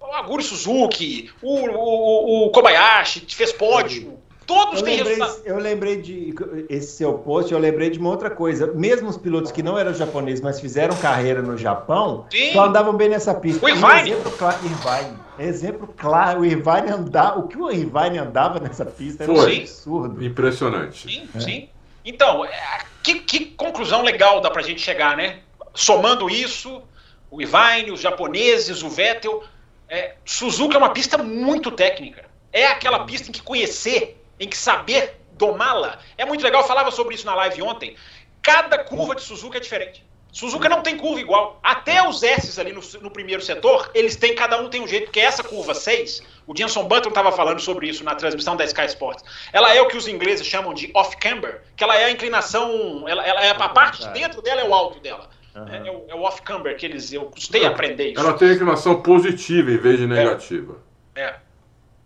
O Aguri Suzuki, o, o, o Kobayashi fez pódio. Todos eu têm lembrei, resultado. Eu lembrei de esse seu post, eu lembrei de uma outra coisa. Mesmo os pilotos que não eram japoneses, mas fizeram carreira no Japão, Sim. só andavam bem nessa pista. O Irvine. Um exemplo claro, Irvine. Exemplo claro, o Irvine andava, o que o Irvine andava nessa pista era um absurdo. Impressionante. Sim, é. sim. Então, é, que, que, conclusão legal dá pra gente chegar, né? Somando isso, o Irvine, os japoneses, o Vettel, é, Suzuka é uma pista muito técnica. É aquela pista em que conhecer em que saber domá-la. É muito legal, eu falava sobre isso na live ontem. Cada curva de Suzuka é diferente. Suzuka não tem curva igual. Até os S ali no, no, primeiro setor, eles têm, cada um tem um jeito, porque essa curva 6, o Jenson Button estava falando sobre isso na transmissão da Sky Sports. Ela é o que os ingleses chamam de off-camber, que ela é a inclinação, ela, ela é a parte de dentro dela é o alto dela. Uhum. É, é, o, é off-camber que eles, eu custei aprender isso. Ela tem inclinação positiva em vez de negativa. É. é.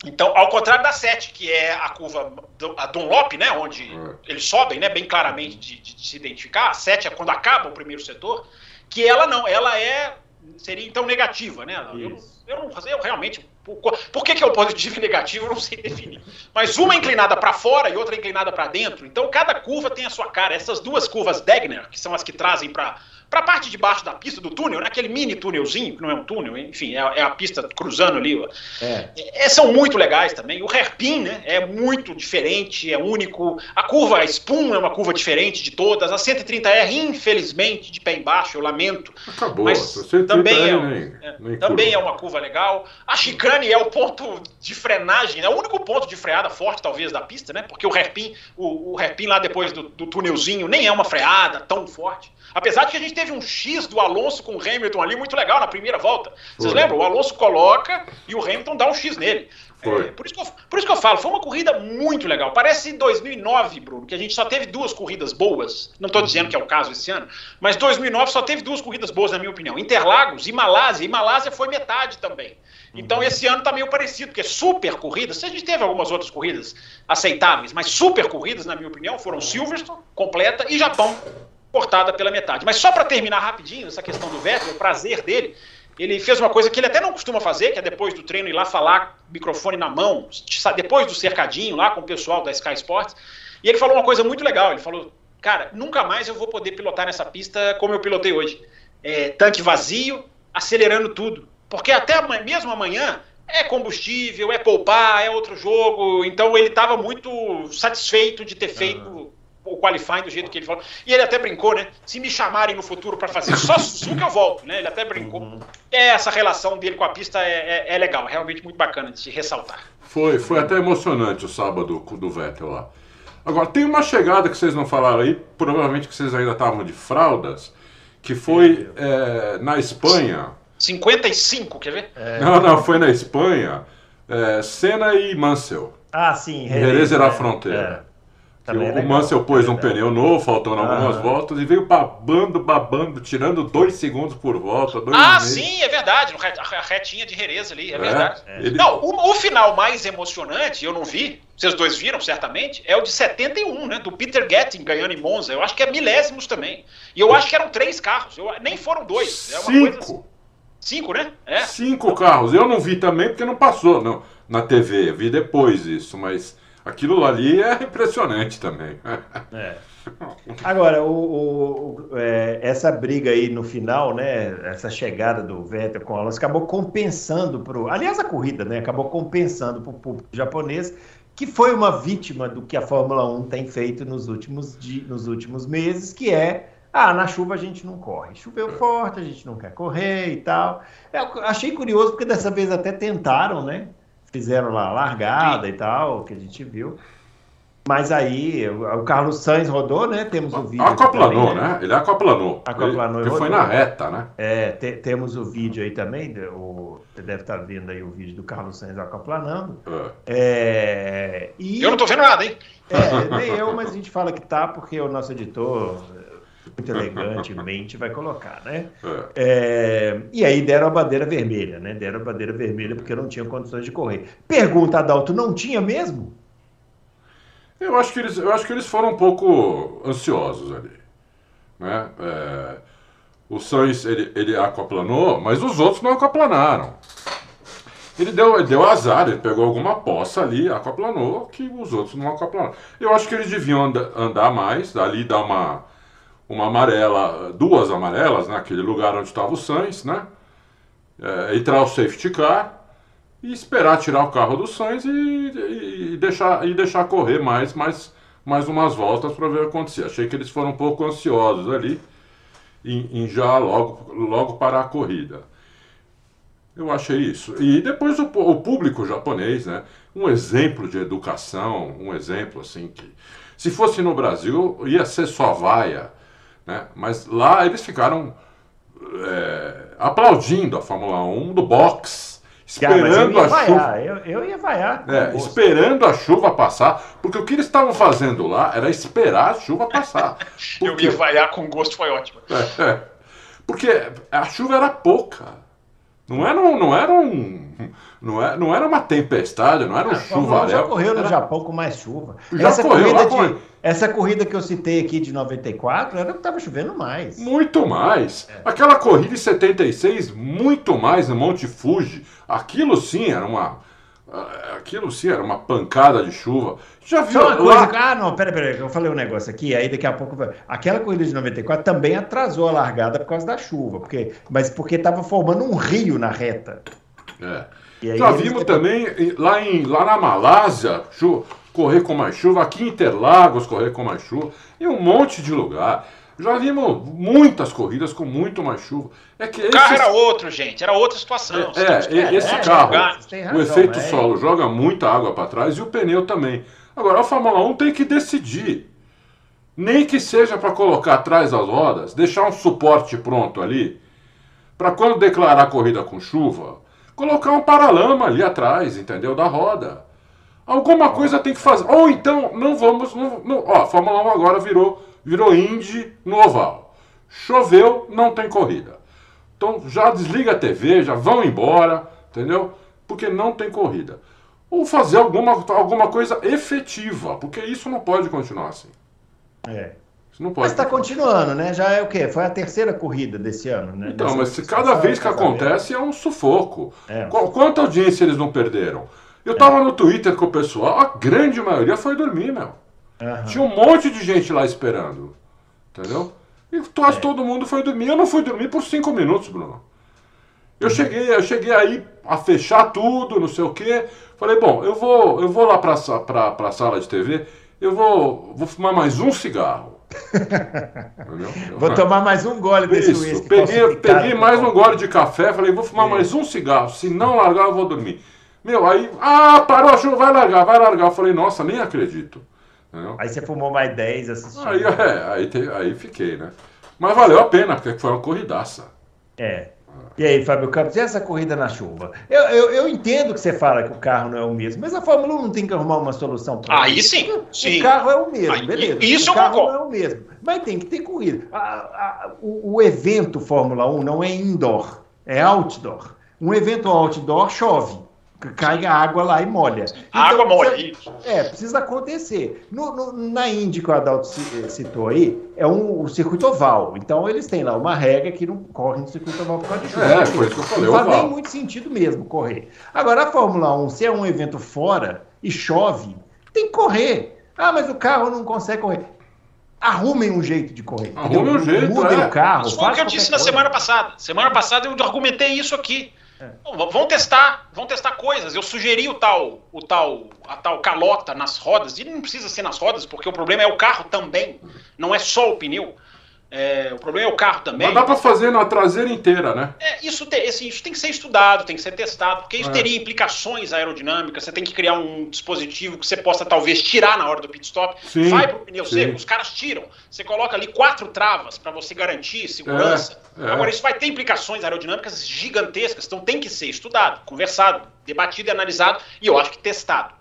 Então, ao contrário da 7, que é a curva, a Dunlop, né, onde é. eles sobem, né, bem claramente de, de, de, se identificar, a 7 é quando acaba o primeiro setor, que ela não, ela é, seria então negativa, né, eu, eu, não, eu realmente, por, por que, que é o positivo e negativo, eu não sei definir, mas uma é inclinada para fora e outra inclinada para dentro, então cada curva tem a sua cara, essas duas curvas Degner, que são as que trazem para para a parte de baixo da pista do túnel, naquele né, mini túnelzinho, que não é um túnel, enfim, é, é a pista cruzando ali. É. É, são muito legais também. O hairpin né, é muito diferente, é único. A curva a Spoon é uma curva diferente de todas. A 130R, infelizmente, de pé embaixo, eu lamento. Acabou. Mas também, é, nem, é, nem também é uma curva legal. A chicane é o ponto de frenagem, é o único ponto de freada forte, talvez, da pista, né? Porque o hairpin, o, o hairpin lá depois do, do túnelzinho nem é uma freada tão forte. Apesar de que a gente teve um X do Alonso com o Hamilton ali muito legal na primeira volta. Vocês foi. lembram? O Alonso coloca e o Hamilton dá um X nele. É, por, isso que eu, por isso que eu falo, foi uma corrida muito legal. Parece 2009, Bruno, que a gente só teve duas corridas boas. Não estou dizendo que é o caso esse ano, mas 2009 só teve duas corridas boas, na minha opinião. Interlagos e Malásia. E Malásia foi metade também. Então uhum. esse ano está meio parecido, porque super corridas, a gente teve algumas outras corridas aceitáveis, mas super corridas, na minha opinião, foram Silverstone, completa, e Japão, cortada pela metade. Mas só para terminar rapidinho essa questão do Vettel, o prazer dele, ele fez uma coisa que ele até não costuma fazer, que é depois do treino ir lá falar, microfone na mão, depois do cercadinho lá com o pessoal da Sky Sports. E ele falou uma coisa muito legal. Ele falou: Cara, nunca mais eu vou poder pilotar nessa pista como eu pilotei hoje. É, tanque vazio, acelerando tudo. Porque até mesmo amanhã é combustível, é poupar, é outro jogo. Então ele estava muito satisfeito de ter feito o qualifying do jeito que ele falou. E ele até brincou, né? Se me chamarem no futuro para fazer só Suzuka, eu volto, né? Ele até brincou. Uhum. É, essa relação dele com a pista é, é, é, legal, realmente muito bacana de se ressaltar. Foi, foi até emocionante o sábado do Vettel lá. Agora, tem uma chegada que vocês não falaram aí, provavelmente que vocês ainda estavam de fraldas, que foi é, na Espanha. 55, quer ver? É. Não, não, foi na Espanha. É, Senna e Mansell. Ah, sim. Jerez era a fronteira. É. Também o, é Mansell pôs um pneu novo, faltando ah. algumas voltas, e veio babando, babando, tirando dois segundos por volta. ah, sim, é verdade. A retinha de Jerez ali, é, é verdade. É. Ele... Não, o, o, final mais emocionante, eu não vi, vocês dois viram certamente, é o de 71, né? Do Peter Getting ganhando em Monza. Eu acho que é milésimos também. E eu acho que eram três carros, eu, nem foram dois. É Cinco. Assim. Cinco, né? É. Cinco carros. Eu não vi também porque não passou não, na TV. Vi depois isso, mas aquilo ali é impressionante também. É. Agora, o, o é, essa briga aí no final, né? Essa chegada do Vettel com o Alonso acabou compensando pro. Aliás, a corrida, né? Acabou compensando para o público japonês, que foi uma vítima do que a Fórmula 1 tem feito nos últimos, nos últimos meses, que é ah, na chuva a gente não corre. Choveu forte, a gente não quer correr e tal. Eu achei curioso porque dessa vez até tentaram, né? Fizeram lá largada Sim. e tal, que a gente viu. Mas aí o Carlos Sainz rodou, né? Temos o vídeo. Também, né? né? Ele aquaplanou. Aquaplanou. Ele, foi na reta, né? É, te, temos o vídeo aí também. O, você deve estar vendo aí o vídeo do Carlos Sainz aquaplanando. É. É, e, eu não estou vendo nada, hein? É, nem eu, mas a gente fala que tá porque o nosso editor muito elegantemente vai colocar, né? É. É, e aí deram a bandeira vermelha, né? Deram a bandeira vermelha porque não tinham condições de correr. Pergunta, Adalto, não tinha mesmo? Eu acho que eles, eu acho que eles foram um pouco ansiosos ali. Né? É, o Sainz, ele, ele aquaplanou, mas os outros não aquaplanaram. Ele deu, ele deu azar, ele pegou alguma poça ali, aquaplanou, que os outros não aquaplanaram. Eu acho que eles deviam andar, andar mais, dali dar uma, uma amarela, duas amarelas, naquele né? lugar onde estava o Sainz, né? É, entrar o safety car e esperar tirar o carro do Sainz e, e, e, deixar, e deixar correr mais, mais, mais umas voltas para ver o que acontecer. Achei que eles foram um pouco ansiosos ali em, em, já logo, logo parar a corrida. Eu achei isso. E depois o, o, público japonês, né? Um exemplo de educação, um exemplo assim que. Se fosse no Brasil, ia ser só vaia. Né? Mas lá eles ficaram é, aplaudindo a Fórmula 1 do boxe Esperando a chuva. Eu, eu ia vaiar. É, esperando a chuva passar, porque o que eles estavam fazendo lá era esperar a chuva passar. Porque... eu ia vaiar com gosto, foi ótimo. É, é. Porque a chuva era pouca. Não era um, não era um, não era, não era uma tempestade, não era um ah, chuva. Já correu no era... Japão com mais chuva. Já essa correu corrida de, com... essa corrida que eu citei aqui de 94 era que estava chovendo mais. Muito mais. É. Aquela corrida em 76, muito mais no Monte Fuji. Aquilo sim era uma aquilo sim era uma pancada de chuva. Já viu Só uma coisa, lá... ah, não, peraí, peraí, eu falei um negócio aqui, aí daqui a pouco. Aquela corrida de 94 também atrasou a largada por causa da chuva, porque, mas porque estava formando um rio na reta. É. Já vimos também lá, em, lá na Malásia chu... correr com mais chuva, aqui em Interlagos correr com mais chuva, em um monte de lugar. Já vimos muitas corridas com muito mais chuva. É que o carro era outro, gente, era outra situação. É, é esse é, carro, razão, o efeito solo joga muita água para trás e o pneu também. Agora, a Fórmula 1 tem que decidir. Nem que seja para colocar atrás das rodas, deixar um suporte pronto ali, para quando declarar a corrida com chuva, colocar um paralama ali atrás, entendeu? Da roda. Alguma coisa tem que fazer. Ou então, não vamos. Não, não, ó, a Fórmula 1 agora virou virou Indy no oval. Choveu, não tem corrida. Então já desliga a TV, já vão embora, entendeu? Porque não tem corrida. Ou fazer alguma, alguma coisa efetiva, porque isso não pode continuar assim. É. Isso não pode mas está continuando, né? Já é o quê? Foi a terceira corrida desse ano, né? Então, mas cada vez que acontece é um sufoco. É. Quanta audiência eles não perderam? Eu estava é. no Twitter com o pessoal, a grande maioria foi dormir, meu. Uhum. Tinha um monte de gente lá esperando. Entendeu? E quase é. todo mundo foi dormir. Eu não fui dormir por cinco minutos, Bruno. Eu uhum. cheguei, eu cheguei aí a fechar tudo, não sei o quê. Falei, bom, eu vou, eu vou lá para a sala de TV, eu vou, vou fumar mais um cigarro. vou tomar mais um gole desse uísque. Peguei, peguei mais um gole de café, falei, vou fumar mais um cigarro. Se não largar, eu vou dormir. Meu, aí, ah, parou a chuva, vai largar, vai largar. Eu falei, nossa, nem acredito. Entendeu? Aí você fumou mais 10 assistindo. Aí, é, aí, te, aí fiquei, né? Mas valeu a pena, porque foi uma corridaça. É. E aí, Fábio Campos, e essa corrida na chuva? Eu, eu, eu, entendo que você fala que o carro não é o mesmo, mas a Fórmula 1 não tem que arrumar uma solução para Aí isso. sim, o, sim. O carro é o mesmo, aí, beleza. Isso o carro não é o mesmo. Mas tem que ter corrida. A, a, o, o evento Fórmula 1 não é indoor, é outdoor. Um evento outdoor chove cai a água lá e molha. Então, água molha. É, precisa acontecer. No, no, na Indy que o Adalto eh, citou aí, é um, um, circuito oval. Então eles têm lá uma regra que não corre no circuito oval por causa de chuva. É, foi isso que eu falei. Não faz nem muito sentido mesmo correr. Agora, a Fórmula 1, se é um evento fora e chove, tem que correr. Ah, mas o carro não consegue correr. Arrumem um jeito de correr. Arrumem um jeito. Mudem é. o carro. Isso foi o que eu disse na semana passada. Semana passada eu argumentei isso aqui. É. vão testar, vão testar coisas. Eu sugeri o tal, o tal, a tal calota nas rodas, e não precisa ser nas rodas, porque o problema é o carro também, não é só o pneu. É, o problema é o carro também. Mas dá para fazer na traseira inteira, né? É, isso, tem, assim, isso tem que ser estudado, tem que ser testado, porque isso é. teria implicações aerodinâmicas. Você tem que criar um dispositivo que você possa talvez tirar na hora do pit stop. Sim, Vai pro pneu sim. seco, os caras tiram. Você coloca ali quatro travas para você garantir segurança. É, é. Agora, isso vai ter implicações aerodinâmicas gigantescas, então tem que ser estudado, conversado, debatido e analisado, e eu acho que testado.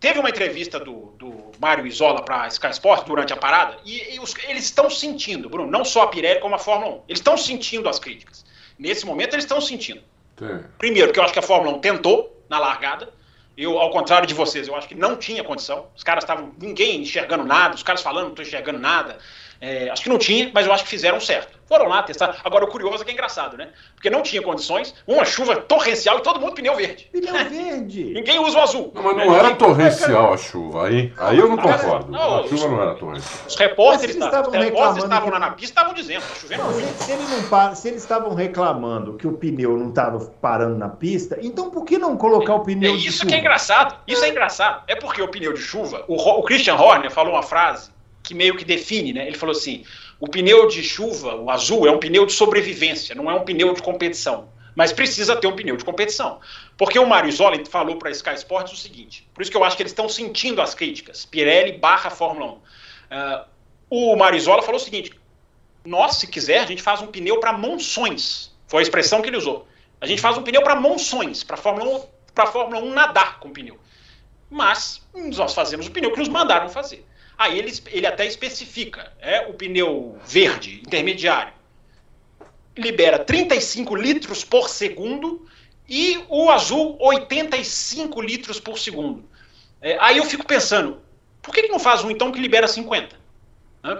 Teve uma entrevista do, do Mário Isola para a Sky Sports durante a parada e, e os, eles estão sentindo, Bruno, não só a Pirelli como a Fórmula 1, eles estão sentindo as críticas. Nesse momento eles estão sentindo. Sim. Primeiro, que eu acho que a Fórmula 1 tentou na largada. Eu, ao contrário de vocês, eu acho que não tinha condição. Os caras estavam, ninguém enxergando nada, os caras falando, não estou enxergando nada. É, acho que não tinha, mas eu acho que fizeram certo. Foram lá testar. Agora, o curioso é que é engraçado, né? Porque não tinha condições, uma chuva torrencial e todo mundo pneu verde. Pneu verde. Ninguém usa o azul. Não, mas não era torrencial a chuva, aí, aí eu não concordo. Não, a chuva não era torrencial. Os repórteres, estavam, repórteres estavam lá na pista estavam dizendo, tá chovendo não, muito. Se, ele não se eles estavam reclamando que o pneu não estava parando na pista, então por que não colocar o pneu é, de Isso que é engraçado. Isso é engraçado. É porque o pneu de chuva, o, o Christian Horner falou uma frase que meio que define, né? Ele falou assim: o pneu de chuva, o azul, é um pneu de sobrevivência, não é um pneu de competição. Mas precisa ter um pneu de competição. Porque o Mário Zola falou para a Sky Sports o seguinte: por isso que eu acho que eles estão sentindo as críticas. Pirelli barra Fórmula 1. Uh, ah, o Mário Zola falou o seguinte: nós, se quiser, a gente faz um pneu para monções. Foi a expressão que ele usou. A gente faz um pneu para monções, para a Fórmula 1, para Fórmula 1 nadar com o pneu. Mas nós fazemos o pneu que nos mandaram fazer. Aí ele, ele até especifica, é o pneu verde intermediário libera 35 litros por segundo e o azul 85 litros por segundo. É, aí eu fico pensando, por que, que não faz um então que libera 50?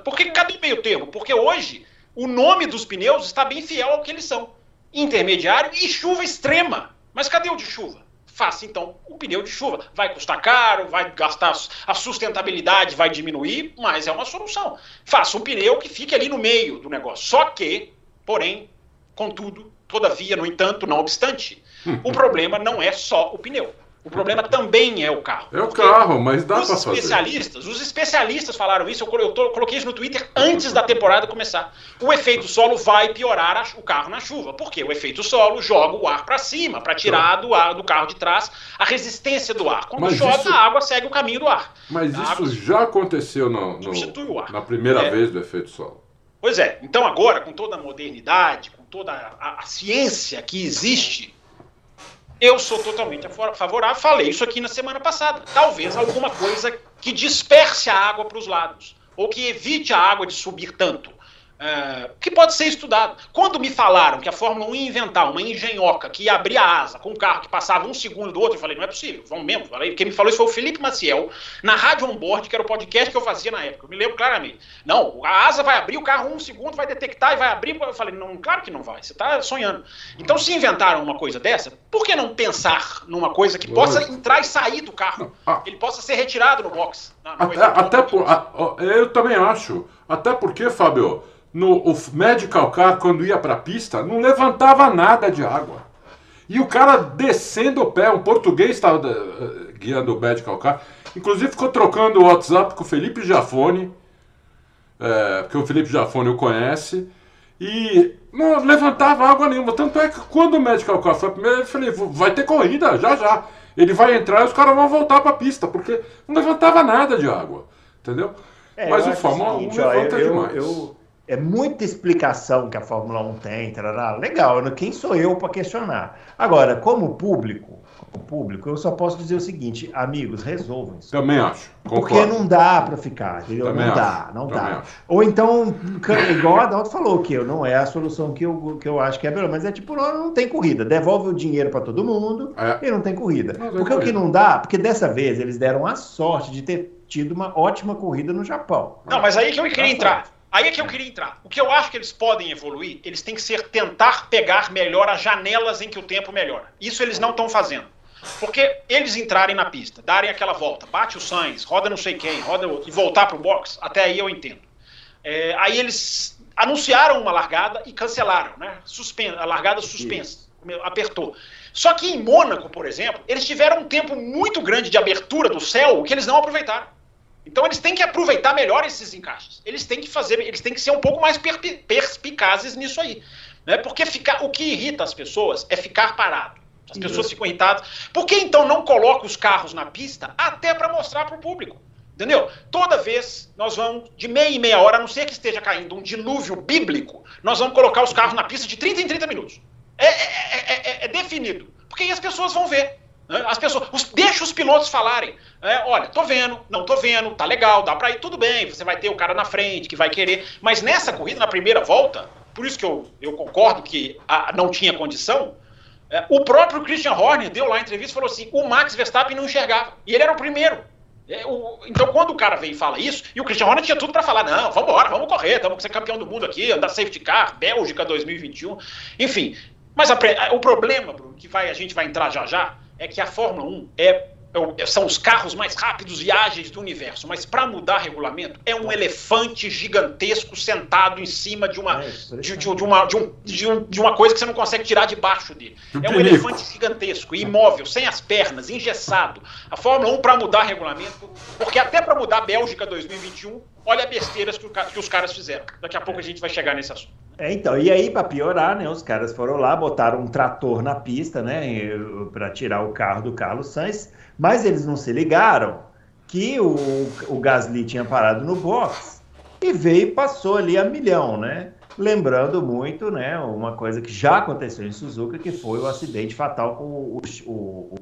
Por que meio termo? Porque hoje o nome dos pneus está bem fiel ao que eles são. Intermediário e chuva extrema. Mas cadê o de chuva? Faça então um pneu de chuva. Vai custar caro, vai gastar a sustentabilidade, vai diminuir, mas é uma solução. Faça um pneu que fique ali no meio do negócio. Só que, porém, contudo, todavia, no entanto, não obstante, o problema não é só o pneu. O problema também é o carro. É o carro, mas dá para fazer. Especialistas, os especialistas falaram isso, eu, coloquei isso no Twitter antes da temporada começar. O efeito solo vai piorar o carro na chuva. Por quê? O efeito solo joga o ar para cima, para tirar do, ar, do carro de trás a resistência do ar. Quando mas chove, isso... a água segue o caminho do ar. Mas a isso já aconteceu no, no na primeira é. vez do efeito solo. Pois é. Então agora, com toda a modernidade, com toda a, a ciência que existe eu sou totalmente favorável, falei isso aqui na semana passada. Talvez alguma coisa que disperse a água para os lados, ou que evite a água de subir tanto. É, que pode ser estudado. Quando me falaram que a Fórmula 1 ia inventar uma engenhoca que ia abrir a asa com um carro que passava um segundo do outro, eu falei, não é possível, vamos mesmo. Falei, quem me falou isso foi o Felipe Maciel, na Rádio Onboard, que era o podcast que eu fazia na época. Eu me lembro claramente. Não, a asa vai abrir, o carro um segundo vai detectar e vai abrir. Eu falei, não, claro que não vai, você está sonhando. Então, se inventaram uma coisa dessa, por que não pensar numa coisa que possa entrar e sair do carro? Ah, Ele possa ser retirado no box. Na, até, até por, a, eu também acho. Até porque, Fábio no o medical car, quando ia para a pista, não levantava nada de água. E o cara descendo o pé, um português estava uh, guiando o medical car, inclusive ficou trocando o WhatsApp com o Felipe Jafone, é, porque o Felipe Jafone o conhece, e não levantava água nenhuma. Tanto é que quando o medical car foi primeiro, eu falei, vai ter corrida, já já. Ele vai entrar e os caras vão voltar para a pista, porque não levantava nada de água, entendeu? É, Mas o Fórmula 1 levanta eu, demais. Eu, é muita explicação que a Fórmula 1 tem, tarará. legal, quem sou eu para questionar? Agora, como público, como público, eu só posso dizer o seguinte, amigos, resolvam isso. Também acho. Concordo. Porque não dá para ficar, entendeu? Também não acho. dá, não Também dá. Acho. Ou então, igual a Adalto falou, que não é a solução que eu, que eu acho que é melhor, mas é tipo, não, não tem corrida, devolve o dinheiro para todo mundo é. e não tem corrida. Não porque o que não dá, porque dessa vez eles deram a sorte de ter tido uma ótima corrida no Japão. Não, mas aí que eu queria entrar. Aí é que eu queria entrar. O que eu acho que eles podem evoluir, eles têm que ser tentar pegar melhor as janelas em que o tempo melhora. Isso eles não estão fazendo. Porque eles entrarem na pista, darem aquela volta, bate o Sainz, roda não sei quem, roda outro, e voltar para o box, até aí eu entendo. É, aí eles anunciaram uma largada e cancelaram, né? Suspen a largada suspensa, apertou. Só que em Mônaco, por exemplo, eles tiveram um tempo muito grande de abertura do céu que eles não aproveitaram. Então eles têm que aproveitar melhor esses encaixes. Eles têm que fazer, eles têm que ser um pouco mais perspicazes nisso aí. Né? Porque ficar, o que irrita as pessoas é ficar parado. As pessoas ficam irritadas. Por que então não coloca os carros na pista até para mostrar para o público? Entendeu? Toda vez nós vamos, de meia e meia hora, a não ser que esteja caindo um dilúvio bíblico, nós vamos colocar os carros na pista de 30 em 30 minutos. É, é, é, é definido. Porque aí as pessoas vão ver. Né? As pessoas, os, deixa os pilotos falarem. É, olha, tô vendo, não tô vendo, tá legal, dá pra ir, tudo bem. Você vai ter o cara na frente que vai querer. Mas nessa corrida, na primeira volta, por isso que eu, eu concordo que a, não tinha condição. É, o próprio Christian Horner deu lá a entrevista e falou assim: o Max Verstappen não enxergava. E ele era o primeiro. É, o, então, quando o cara vem e fala isso, e o Christian Horner tinha tudo para falar: não, vamos embora, vamos correr, estamos ser campeão do mundo aqui, andar safety car, Bélgica 2021. Enfim, mas a, o problema, Bruno, que vai, a gente vai entrar já já, é que a Fórmula 1 é é são os carros mais rápidos e ágeis do universo, mas para mudar regulamento é um elefante gigantesco sentado em cima de uma, é, de, de, de, uma, de, um, de, um, de uma coisa que você não consegue tirar debaixo dele. É um elefante gigantesco, imóvel, sem as pernas, engessado. A Fórmula 1 para mudar regulamento, porque até para mudar a Bélgica 2021, olha as besteiras que, o, que os caras fizeram. Daqui a pouco a gente vai chegar nesse assunto. É, então, e aí, para piorar, né, os caras foram lá, botaram um trator na pista, né, para tirar o carro do Carlos Sainz, mas eles não se ligaram que o, o Gasly tinha parado no box e veio e passou ali a milhão, né? Lembrando muito, né, uma coisa que já aconteceu em Suzuka, que foi o acidente fatal com o, o, o,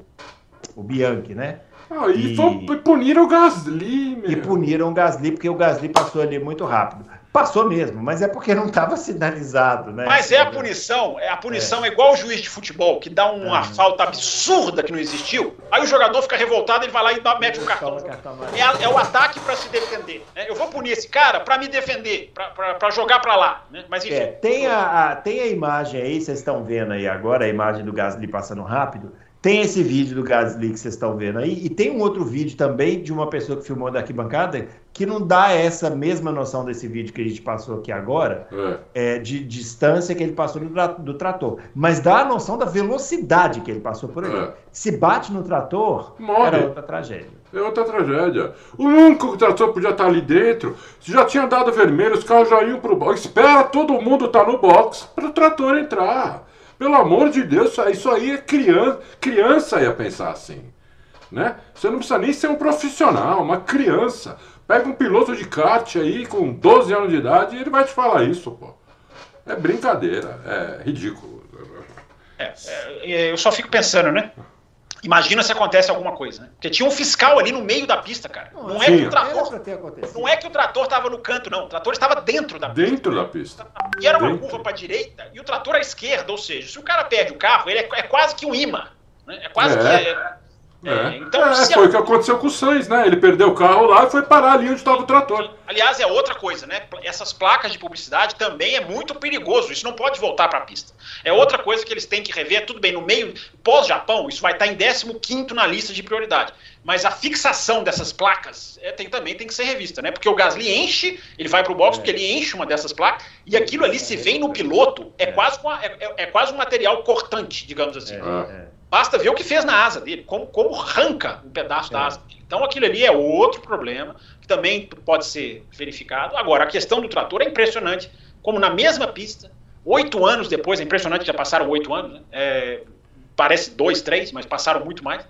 o Bianchi, né? Ah, e, e puniram o Gasly, meu. E puniram o Gasly, porque o Gasly passou ali muito rápido. Passou mesmo, mas é porque não estava sinalizado, né? Mas é a punição, é a punição é, é igual o juiz de futebol, que dá uma é. falta absurda que não existiu. Aí o jogador fica revoltado, ele vai lá e dá, mete um cartão. cartão é, é, o ataque para se defender. Né? Eu vou punir esse cara para me defender, para jogar para lá. Né? Mas enfim. É, tem, a, a, tem a imagem aí, vocês estão vendo aí agora, a imagem do Gasly passando rápido. Tem esse vídeo do Gasly que vocês estão vendo aí, e tem um outro vídeo também de uma pessoa que filmou da arquibancada que não dá essa mesma noção desse vídeo que a gente passou aqui agora, é. É, de distância que ele passou do, do, trator, mas dá a noção da velocidade que ele passou por ali. É. Se bate no trator, Morre. era outra tragédia. É outra tragédia. O único que o trator podia estar ali dentro, se já tinha dado vermelho, os carros já iam pro box. Espera todo mundo estar tá no box para o trator entrar. Pelo amor de Deus, isso aí é criança, criança ia pensar assim. Né? Você não precisa nem ser um profissional, uma criança. Pega um piloto de kart aí com 12 anos de idade e ele vai te falar isso, pô. É brincadeira, é ridículo. É, é, eu só fico pensando, né? Imagina se acontece alguma coisa, né? Porque tinha um fiscal ali no meio da pista, cara. Não, não é que o trator. Não é que o trator estava no canto, não. O trator estava dentro da pista. Dentro da pista. E era uma dentro. curva para direita e o trator à esquerda, ou seja, se o cara perde o carro, ele é, é quase que um imã. Né? É quase é. que. É, é, é, então, é, foi o que aconteceu com o Sainz, né? Ele perdeu o carro lá e foi parar ali onde estava o trator. Aliás, é outra coisa, né? Essas placas de publicidade também é muito perigoso. Isso não pode voltar para a pista. É outra coisa que eles têm que rever. Tudo bem, no meio, pós-Japão, isso vai estar em 15 na lista de prioridade. Mas a fixação dessas placas é, tem, também tem que ser revista, né? Porque o Gasly enche, ele vai para o box é. porque ele enche uma dessas placas e aquilo ali se vem no piloto é, é. quase, uma, é, é, é, quase um material cortante, digamos assim. É, Basta ver o que fez na asa dele, como, como arranca um pedaço da asa dele. Então aquilo ali é outro problema que também pode ser verificado. Agora, a questão do trator é impressionante, como na mesma pista, oito anos depois, é impressionante que já passaram oito anos, né? é, parece dois, três, mas passaram muito mais.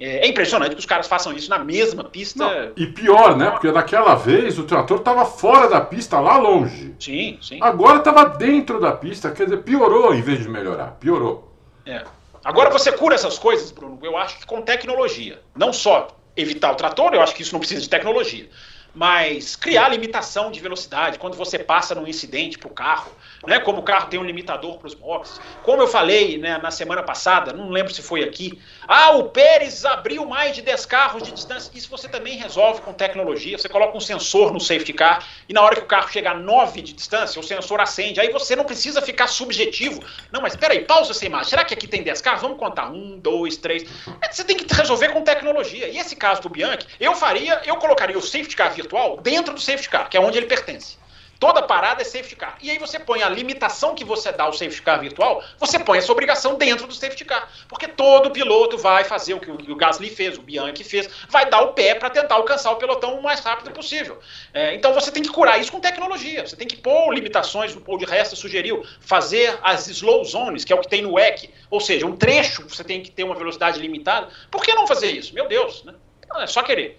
É, é, impressionante que os caras façam isso na mesma pista. Não, e pior, né? Porque daquela vez o trator estava fora da pista, lá longe. Sim, sim. Agora estava dentro da pista, quer dizer, piorou em vez de melhorar. Piorou. É. Agora você cura essas coisas, Bruno, eu acho que com tecnologia. Não só evitar o trator, eu acho que isso não precisa de tecnologia mas criar limitação de velocidade quando você passa num incidente para o carro, né? Como o carro tem um limitador para os boxes. Como eu falei né, na semana passada, não lembro se foi aqui. Ah, o Pérez abriu mais de 10 carros de distância. Isso você também resolve com tecnologia. Você coloca um sensor no safety car e na hora que o carro chegar a 9 de distância, o sensor acende. Aí você não precisa ficar subjetivo. Não, mas espera aí, pausa essa imagem. Será que aqui tem 10 carros? Vamos contar. Um, dois, três. É, você tem que resolver com tecnologia. E esse caso do Bianchi, eu faria, eu colocaria o safety car virtual dentro do safety car, que é onde ele pertence. Toda parada é safety car. E aí você põe a limitação que você dá ao safety car virtual, você põe essa obrigação dentro do safety car. Porque todo piloto vai fazer o que o Gasly fez, o Bianchi fez, vai dar o pé para tentar alcançar o pelotão o mais rápido possível. É, então você tem que curar isso com tecnologia. Você tem que pôr limitações, o Paul de Resta sugeriu, fazer as slow zones, que é o que tem no WEC. Ou seja, um trecho você tem que ter uma velocidade limitada. Por que não fazer isso? Meu Deus, né? É só querer.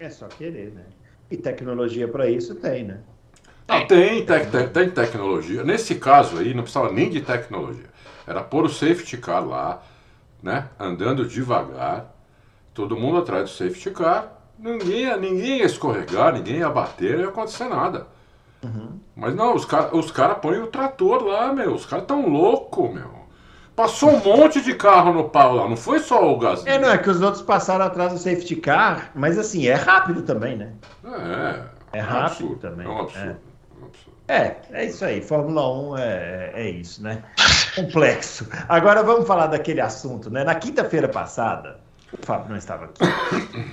É só querer, né? E tecnologia para isso tem, né? Ah, tem, tem, tem tecnologia. Nesse caso aí, não precisava nem de tecnologia. Era pôr o safety car lá, né? Andando devagar, todo mundo atrás do safety car. Ninguém, ninguém ia escorregar, ninguém ia bater, não ia acontecer nada. Uhum. Mas não, os caras os cara põem o trator lá, meu. Os caras tão loucos, meu. Passou um monte de carro no pau lá, não foi só o Gasly. É, não, é que os outros passaram atrás do safety car, mas assim, é rápido também, né? É. É, é rápido absurdo, também. É um absurdo. É. É, é isso aí. Fórmula 1 é, é isso, né? Complexo. Agora vamos falar daquele assunto, né? Na quinta-feira passada, o Fábio não estava aqui.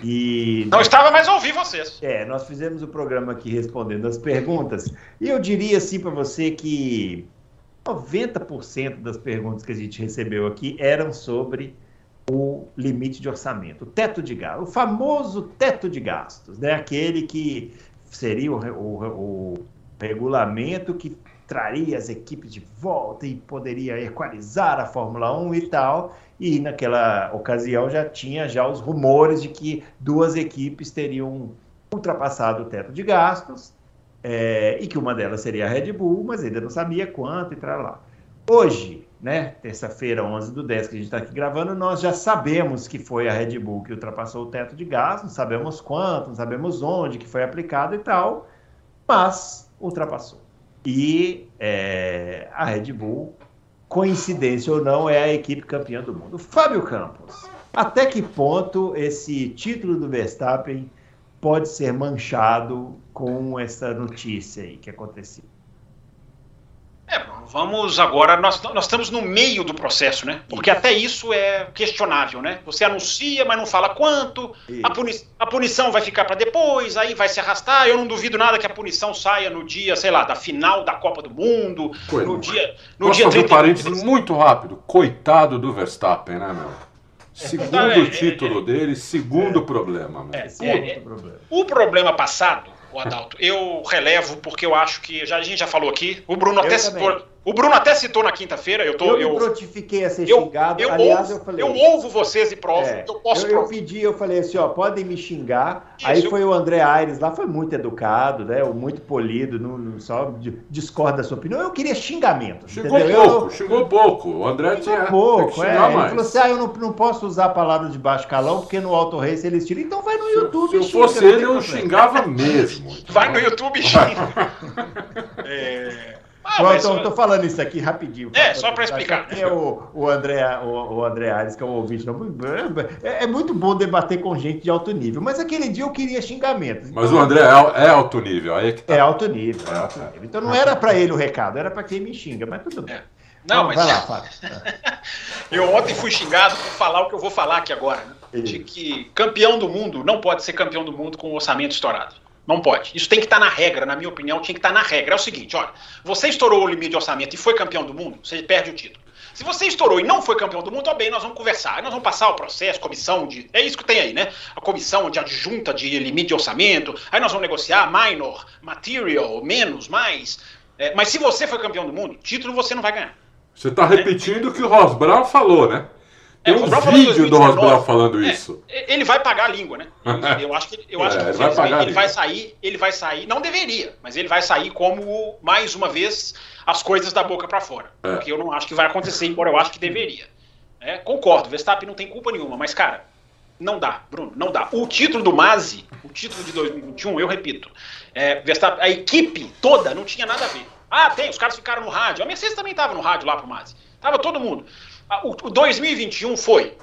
E. Não estava, mas ouvi vocês. É, nós fizemos o programa aqui respondendo as perguntas. E eu diria assim para você que 90% das perguntas que a gente recebeu aqui eram sobre o limite de orçamento, o teto de gastos, o famoso teto de gastos, né? Aquele que seria o, o, o regulamento que traria as equipes de volta e poderia equalizar a Fórmula 1 e tal. E naquela ocasião já tinha já os rumores de que duas equipes teriam ultrapassado o teto de gastos é, e que uma delas seria a Red Bull, mas ainda não sabia quanto e tal lá. Hoje, né, terça-feira, 11 do 10, que a gente está aqui gravando, nós já sabemos que foi a Red Bull que ultrapassou o teto de gastos, sabemos quanto, não sabemos onde que foi aplicado e tal, mas ultrapassou. E é, a Red Bull, coincidência ou não, é a equipe campeã do mundo. Fábio Campos, até que ponto esse título do Verstappen pode ser manchado com essa notícia aí que aconteceu? É, vamos agora, nós, nós estamos no meio do processo, né? Porque até isso é questionável, né? Você anuncia, mas não fala quanto, a, puni a, punição vai ficar para depois, aí vai se arrastar. Eu não duvido nada que a punição saia no dia, sei lá, da final da Copa do Mundo, Coisa. no dia. No Posso dia fazer um parênteses muito rápido? Coitado do Verstappen, né, meu? Segundo é, título é, dele, segundo é, problema. É, é, é, o problema passado o Adalto. Eu relevo porque eu acho que já, a gente já falou aqui. O Bruno até citou. O Bruno até citou na quinta-feira. Eu tô. Eu, eu prontifiquei a ser eu, xingado. Eu, Aliás, eu falei. Eu ouvo vocês e provo. É, eu posso. Eu, eu, pedi, eu falei assim, ó, podem me xingar. Isso, Aí foi o André Aires lá, foi muito educado, né? Muito polido, não, não só discorda da sua opinião. Eu queria xingamento. Xingou entendeu? pouco, xingou pouco. O André tinha pouco. É. Ele falou assim: ah, eu não, não posso usar a palavra de baixo calão porque no Auto Race eles tiram. Então vai no YouTube. Se, se eu fosse ele, eu xingava mesmo. Vai no YouTube e xinga. é. Ah, então, tô falando isso aqui rapidinho. É, só para explicar. É o, o, André, o, o André Ares, que é um ouvinte. Não, é, é, muito bom debater com gente de alto nível, mas aquele dia eu queria xingamentos. Mas então, o André é, é, alto nível, aí é que tá. É alto nível, é alto nível. Então não era para ele o recado, era para quem me xinga, mas tudo bem. É. Não, então, mas. Vai lá, Fábio. eu ontem fui xingado por falar o que eu vou falar aqui agora. Né? De que campeão do mundo não pode ser campeão do mundo com orçamento estourado. Não pode. Isso tem que estar tá na regra, na minha opinião, tinha que estar tá na regra. É o seguinte, olha, você estourou o limite de orçamento e foi campeão do mundo, você perde o título. Se você estourou e não foi campeão do mundo, ó bem, nós vamos conversar. Nós vamos passar o processo, comissão de. É isso que tem aí, né? A comissão de adjunta de limite de orçamento. Aí nós vamos negociar minor, material, menos, mais. É, mas se você foi campeão do mundo, título você não vai ganhar. Você está repetindo o que o Ross Brown falou, né? Tem é, um vídeo do Rosbrown falando é, isso. Ele vai pagar a língua, né? Eu acho que, eu acho é, que ele, vai, pagar ele vai sair, ele vai sair, não deveria, mas ele vai sair como, mais uma vez, as coisas da boca para fora. É. Porque eu não acho que vai acontecer, embora eu acho que deveria. É, concordo, Verstappen não tem culpa nenhuma, mas, cara, não dá, Bruno, não dá. O título do Masi, o título de 2021, eu repito, é, Verstappen, a equipe toda não tinha nada a ver. Ah, tem, os caras ficaram no rádio. A Mercedes também estava no rádio lá pro Masi. Tava todo mundo. O, o 2021 foi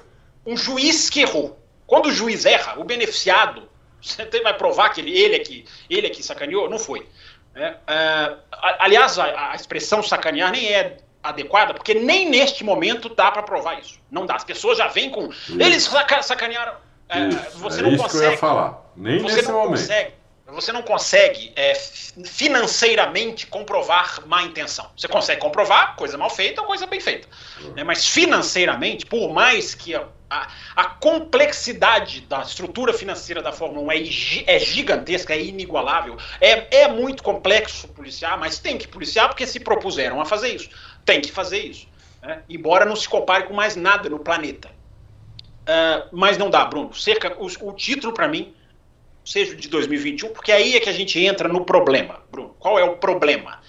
um juiz que errou. Quando o juiz erra, o beneficiado, você vai provar que ele, ele, é, que, ele é que sacaneou? Não foi. É, é, aliás, a, a, expressão sacanear nem é adequada, porque nem neste momento dá para provar isso. Não dá. As pessoas já vêm com. Isso. Eles saca, sacanearam. É, você é não isso consegue. Que eu ia falar. Nem você nesse não momento. consegue. Você não consegue é, financeiramente comprovar má intenção. Você consegue comprovar coisa mal feita ou coisa bem feita. Né? Mas financeiramente, por mais que a, a, a, complexidade da estrutura financeira da Fórmula 1 é, é gigantesca, é inigualável, é, é muito complexo policiar, mas tem que policiar porque se propuseram a fazer isso. Tem que fazer isso. Né? Embora não se compare com mais nada no planeta. Uh, mas não dá, Bruno. Cerca, o, o título para mim seja de 2021, porque aí é que a gente entra no problema, Bruno. Qual é o problema?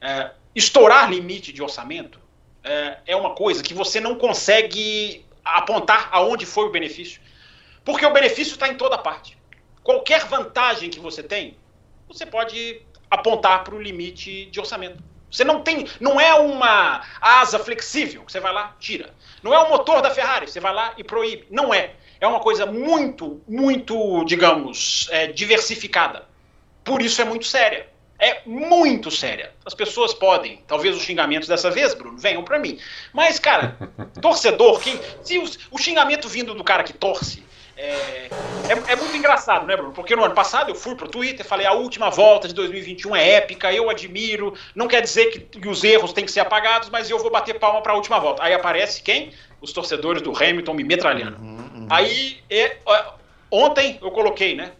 É, estourar limite de orçamento é, é uma coisa que você não consegue apontar aonde foi o benefício, porque o benefício está em toda parte. Qualquer vantagem que você tem, você pode apontar para o limite de orçamento. Você não tem, não é uma asa flexível que você vai lá, tira. Não é o motor da Ferrari, você vai lá e proíbe. Não é é uma coisa muito, muito, digamos, é, diversificada. Por isso é muito séria. É muito séria. As pessoas podem, talvez os xingamentos dessa vez, Bruno, venham para mim. Mas, cara, torcedor, quem, se os, o xingamento vindo do cara que torce, é, é, é, muito engraçado, né, Bruno? Porque no ano passado eu fui pro Twitter, falei a última volta de 2021 é épica, eu admiro. Não quer dizer que, que os erros têm que ser apagados, mas eu vou bater palma para a última volta. Aí aparece quem? Os torcedores do Hamilton me metralhando. Uhum. Uhum. Aí, é, ontem eu coloquei, né?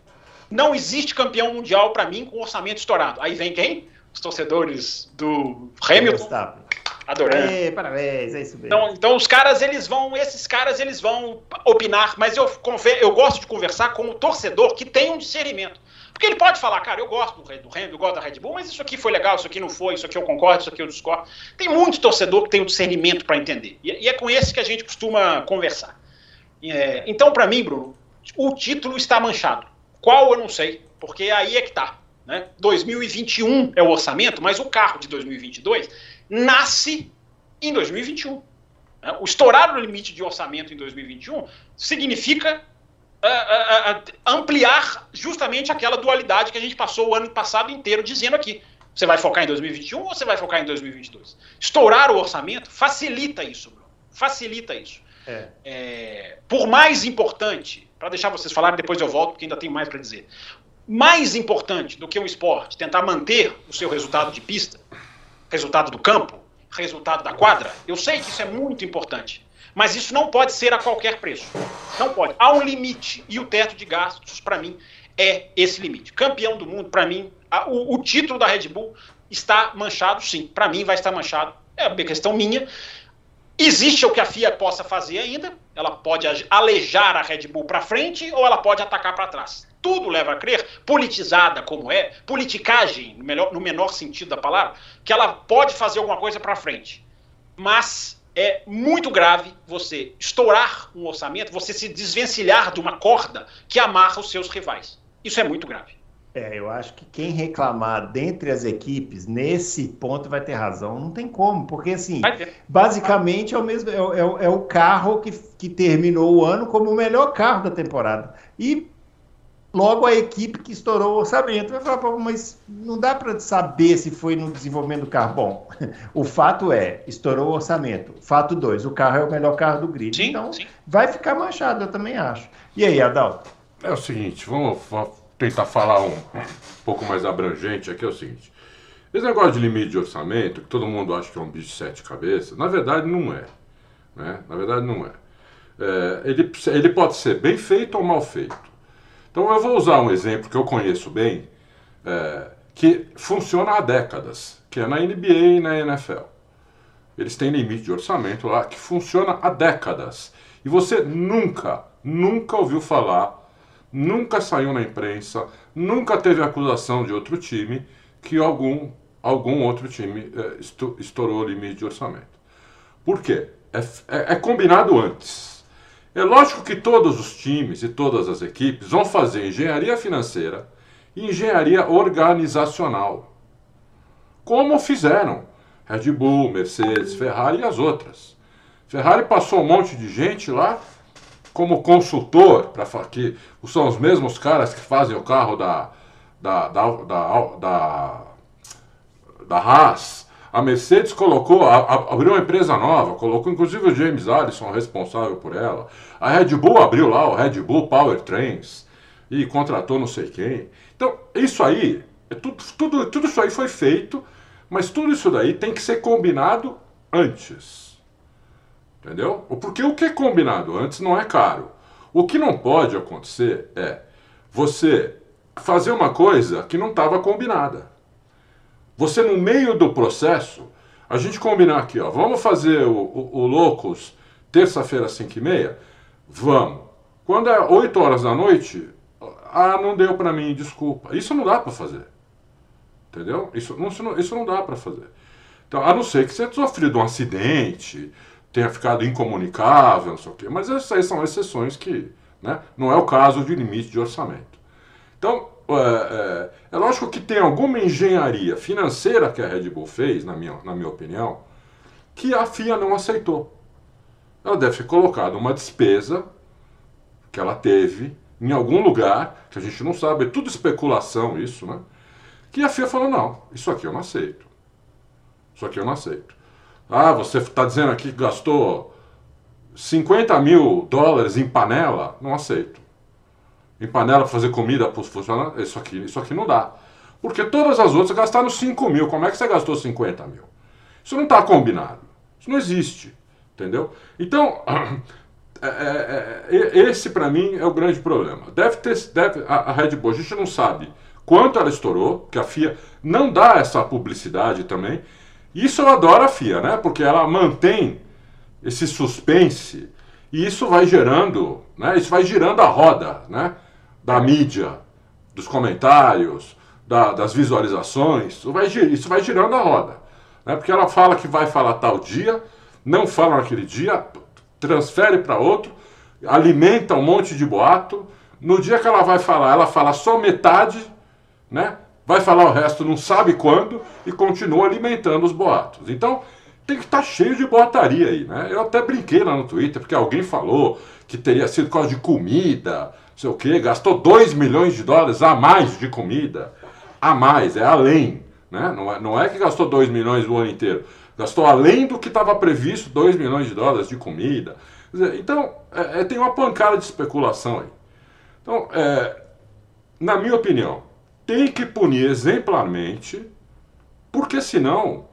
Não existe campeão mundial para mim com orçamento estourado. Aí vem quem? Os torcedores do Hamilton. Adorando. Ei, parabéns, é isso mesmo. Então, então os caras, eles vão, esses caras, eles vão opinar, mas eu, eu gosto de conversar com o torcedor que tem um discernimento. Porque ele pode falar, cara, eu gosto do, do Hamilton, eu gosto da Red Bull, mas isso aqui foi legal, isso aqui não foi, isso aqui eu concordo, isso aqui eu discordo. Tem muito torcedor que tem o um discernimento para entender. E, é com esse que a gente costuma conversar. É, então, para mim, Bruno, o título está manchado. Qual eu não sei, porque aí é que tá. Né? 2021 é o orçamento, mas o carro de 2022 nasce em 2021. Né? O estourar o limite de orçamento em 2021 significa ampliar justamente aquela dualidade que a gente passou o ano passado inteiro dizendo aqui. Você vai focar em 2021 ou você vai focar em 2022? Estourar o orçamento facilita isso, Bruno. Facilita isso. É. É, por mais importante, para deixar vocês falarem, depois eu volto, porque ainda tenho mais para dizer. Mais importante do que um esporte tentar manter o seu resultado de pista, resultado do campo, resultado da quadra, eu sei que isso é muito importante. Mas isso não pode ser a qualquer preço. Não pode. Há um limite. E o teto de gastos, para mim, é esse limite. Campeão do mundo, para mim, a, o, o, título da Red Bull está manchado, sim. Para mim, vai estar manchado. É uma questão minha. Existe o que a FIA possa fazer ainda, ela pode alejar a Red Bull para frente ou ela pode atacar para trás. Tudo leva a crer, politizada como é, politicagem, no, melhor, no menor sentido da palavra, que ela pode fazer alguma coisa para frente. Mas é muito grave você estourar um orçamento, você se desvencilhar de uma corda que amarra os seus rivais. Isso é muito grave. É, eu acho que quem reclamar dentre as equipes nesse ponto vai ter razão. Não tem como, porque assim, basicamente é o mesmo, é, é, é, o carro que, que terminou o ano como o melhor carro da temporada. E logo a equipe que estourou o orçamento vai falar, mas não dá para saber se foi no desenvolvimento do carro. Bom, o fato é, estourou o orçamento. Fato 2, o carro é o melhor carro do grid. Sim, então sim. vai ficar manchado, eu também acho. E aí, Adalto? É o seguinte, vamos, vamos tentar falar um, um pouco mais abrangente aqui é o seguinte. Esse negócio de limite de orçamento, que todo mundo acha que é um bicho de sete cabeças, na verdade não é. Né? Na verdade não é. é. ele, ele pode ser bem feito ou mal feito. Então eu vou usar um exemplo que eu conheço bem, é, que funciona há décadas, que é na NBA e na NFL. Eles têm limite de orçamento lá que funciona há décadas. E você nunca, nunca ouviu falar nunca saiu na imprensa, nunca teve acusação de outro time que algum, algum outro time é, estourou o limite de orçamento. Por quê? É, é, é combinado antes. É lógico que todos os times e todas as equipes vão fazer engenharia financeira e engenharia organizacional. Como fizeram Red Bull, Mercedes, Ferrari e as outras. Ferrari passou um monte de gente lá como consultor, para que são os mesmos caras que fazem o carro da, da, da, da, da, da Haas. A Mercedes colocou, a, a, abriu uma empresa nova, colocou inclusive o James Allison responsável por ela. A Red Bull abriu lá o Red Bull Powertrains. e contratou não sei quem. Então, isso aí, é tudo, tudo, tudo isso aí foi feito, mas tudo isso daí tem que ser combinado antes. Entendeu? Porque o que é combinado antes não é caro. O que não pode acontecer é você fazer uma coisa que não estava combinada. Você, no meio do processo, a gente combinar aqui, ó, vamos fazer o, o, o Loucos terça-feira às 5 e meia? Vamos. Quando é 8 horas da noite, ah, não deu para mim, desculpa. Isso não dá para fazer. Entendeu? Isso não, isso não, dá para fazer. Então, a não ser que você tenha sofrido um acidente, tenha ficado incomunicável, não sei o quê. Mas essas são exceções que né, não é o caso de limite de orçamento. Então, é, é, lógico que tem alguma engenharia financeira que a Red Bull fez, na minha, na minha opinião, que a FIA não aceitou. Ela deve ter colocado uma despesa que ela teve em algum lugar, que a gente não sabe, é tudo especulação isso, né? Que a FIA falou, não, isso aqui eu não aceito. Isso aqui eu não aceito. Ah, você está dizendo aqui que gastou 50 mil dólares em panela? Não aceito em panela para fazer comida para os funcionários, isso aqui, isso aqui não dá. Porque todas as outras gastaram 5 mil. Como é que você gastou 50 mil? Isso não está combinado. Isso não existe. Entendeu? Então, é, é, é, esse para mim é o grande problema. Deve ter. Deve, a, a Red Bull, a gente não sabe quanto ela estourou, que a FIA não dá essa publicidade também. Isso eu adoro a FIA, né? Porque ela mantém esse suspense e isso vai gerando, né? Isso vai girando a roda, né? da mídia, dos comentários, da, das visualizações, isso vai, isso vai girando a roda. Né? Porque ela fala que vai falar tal dia, não fala naquele dia, transfere para outro, alimenta um monte de boato. No dia que ela vai falar, ela fala só metade, né? vai falar o resto não sabe quando e continua alimentando os boatos. Então tem que estar tá cheio de boataria aí. Né? Eu até brinquei lá no Twitter, porque alguém falou que teria sido por causa de comida sei o quê, gastou 2 milhões de dólares a mais de comida. A mais, é além. Né? Não, é, não é que gastou 2 milhões o ano inteiro. Gastou além do que estava previsto 2 milhões de dólares de comida. Dizer, então, é, é, tem uma pancada de especulação aí. Então, é, na minha opinião, tem que punir exemplarmente, porque senão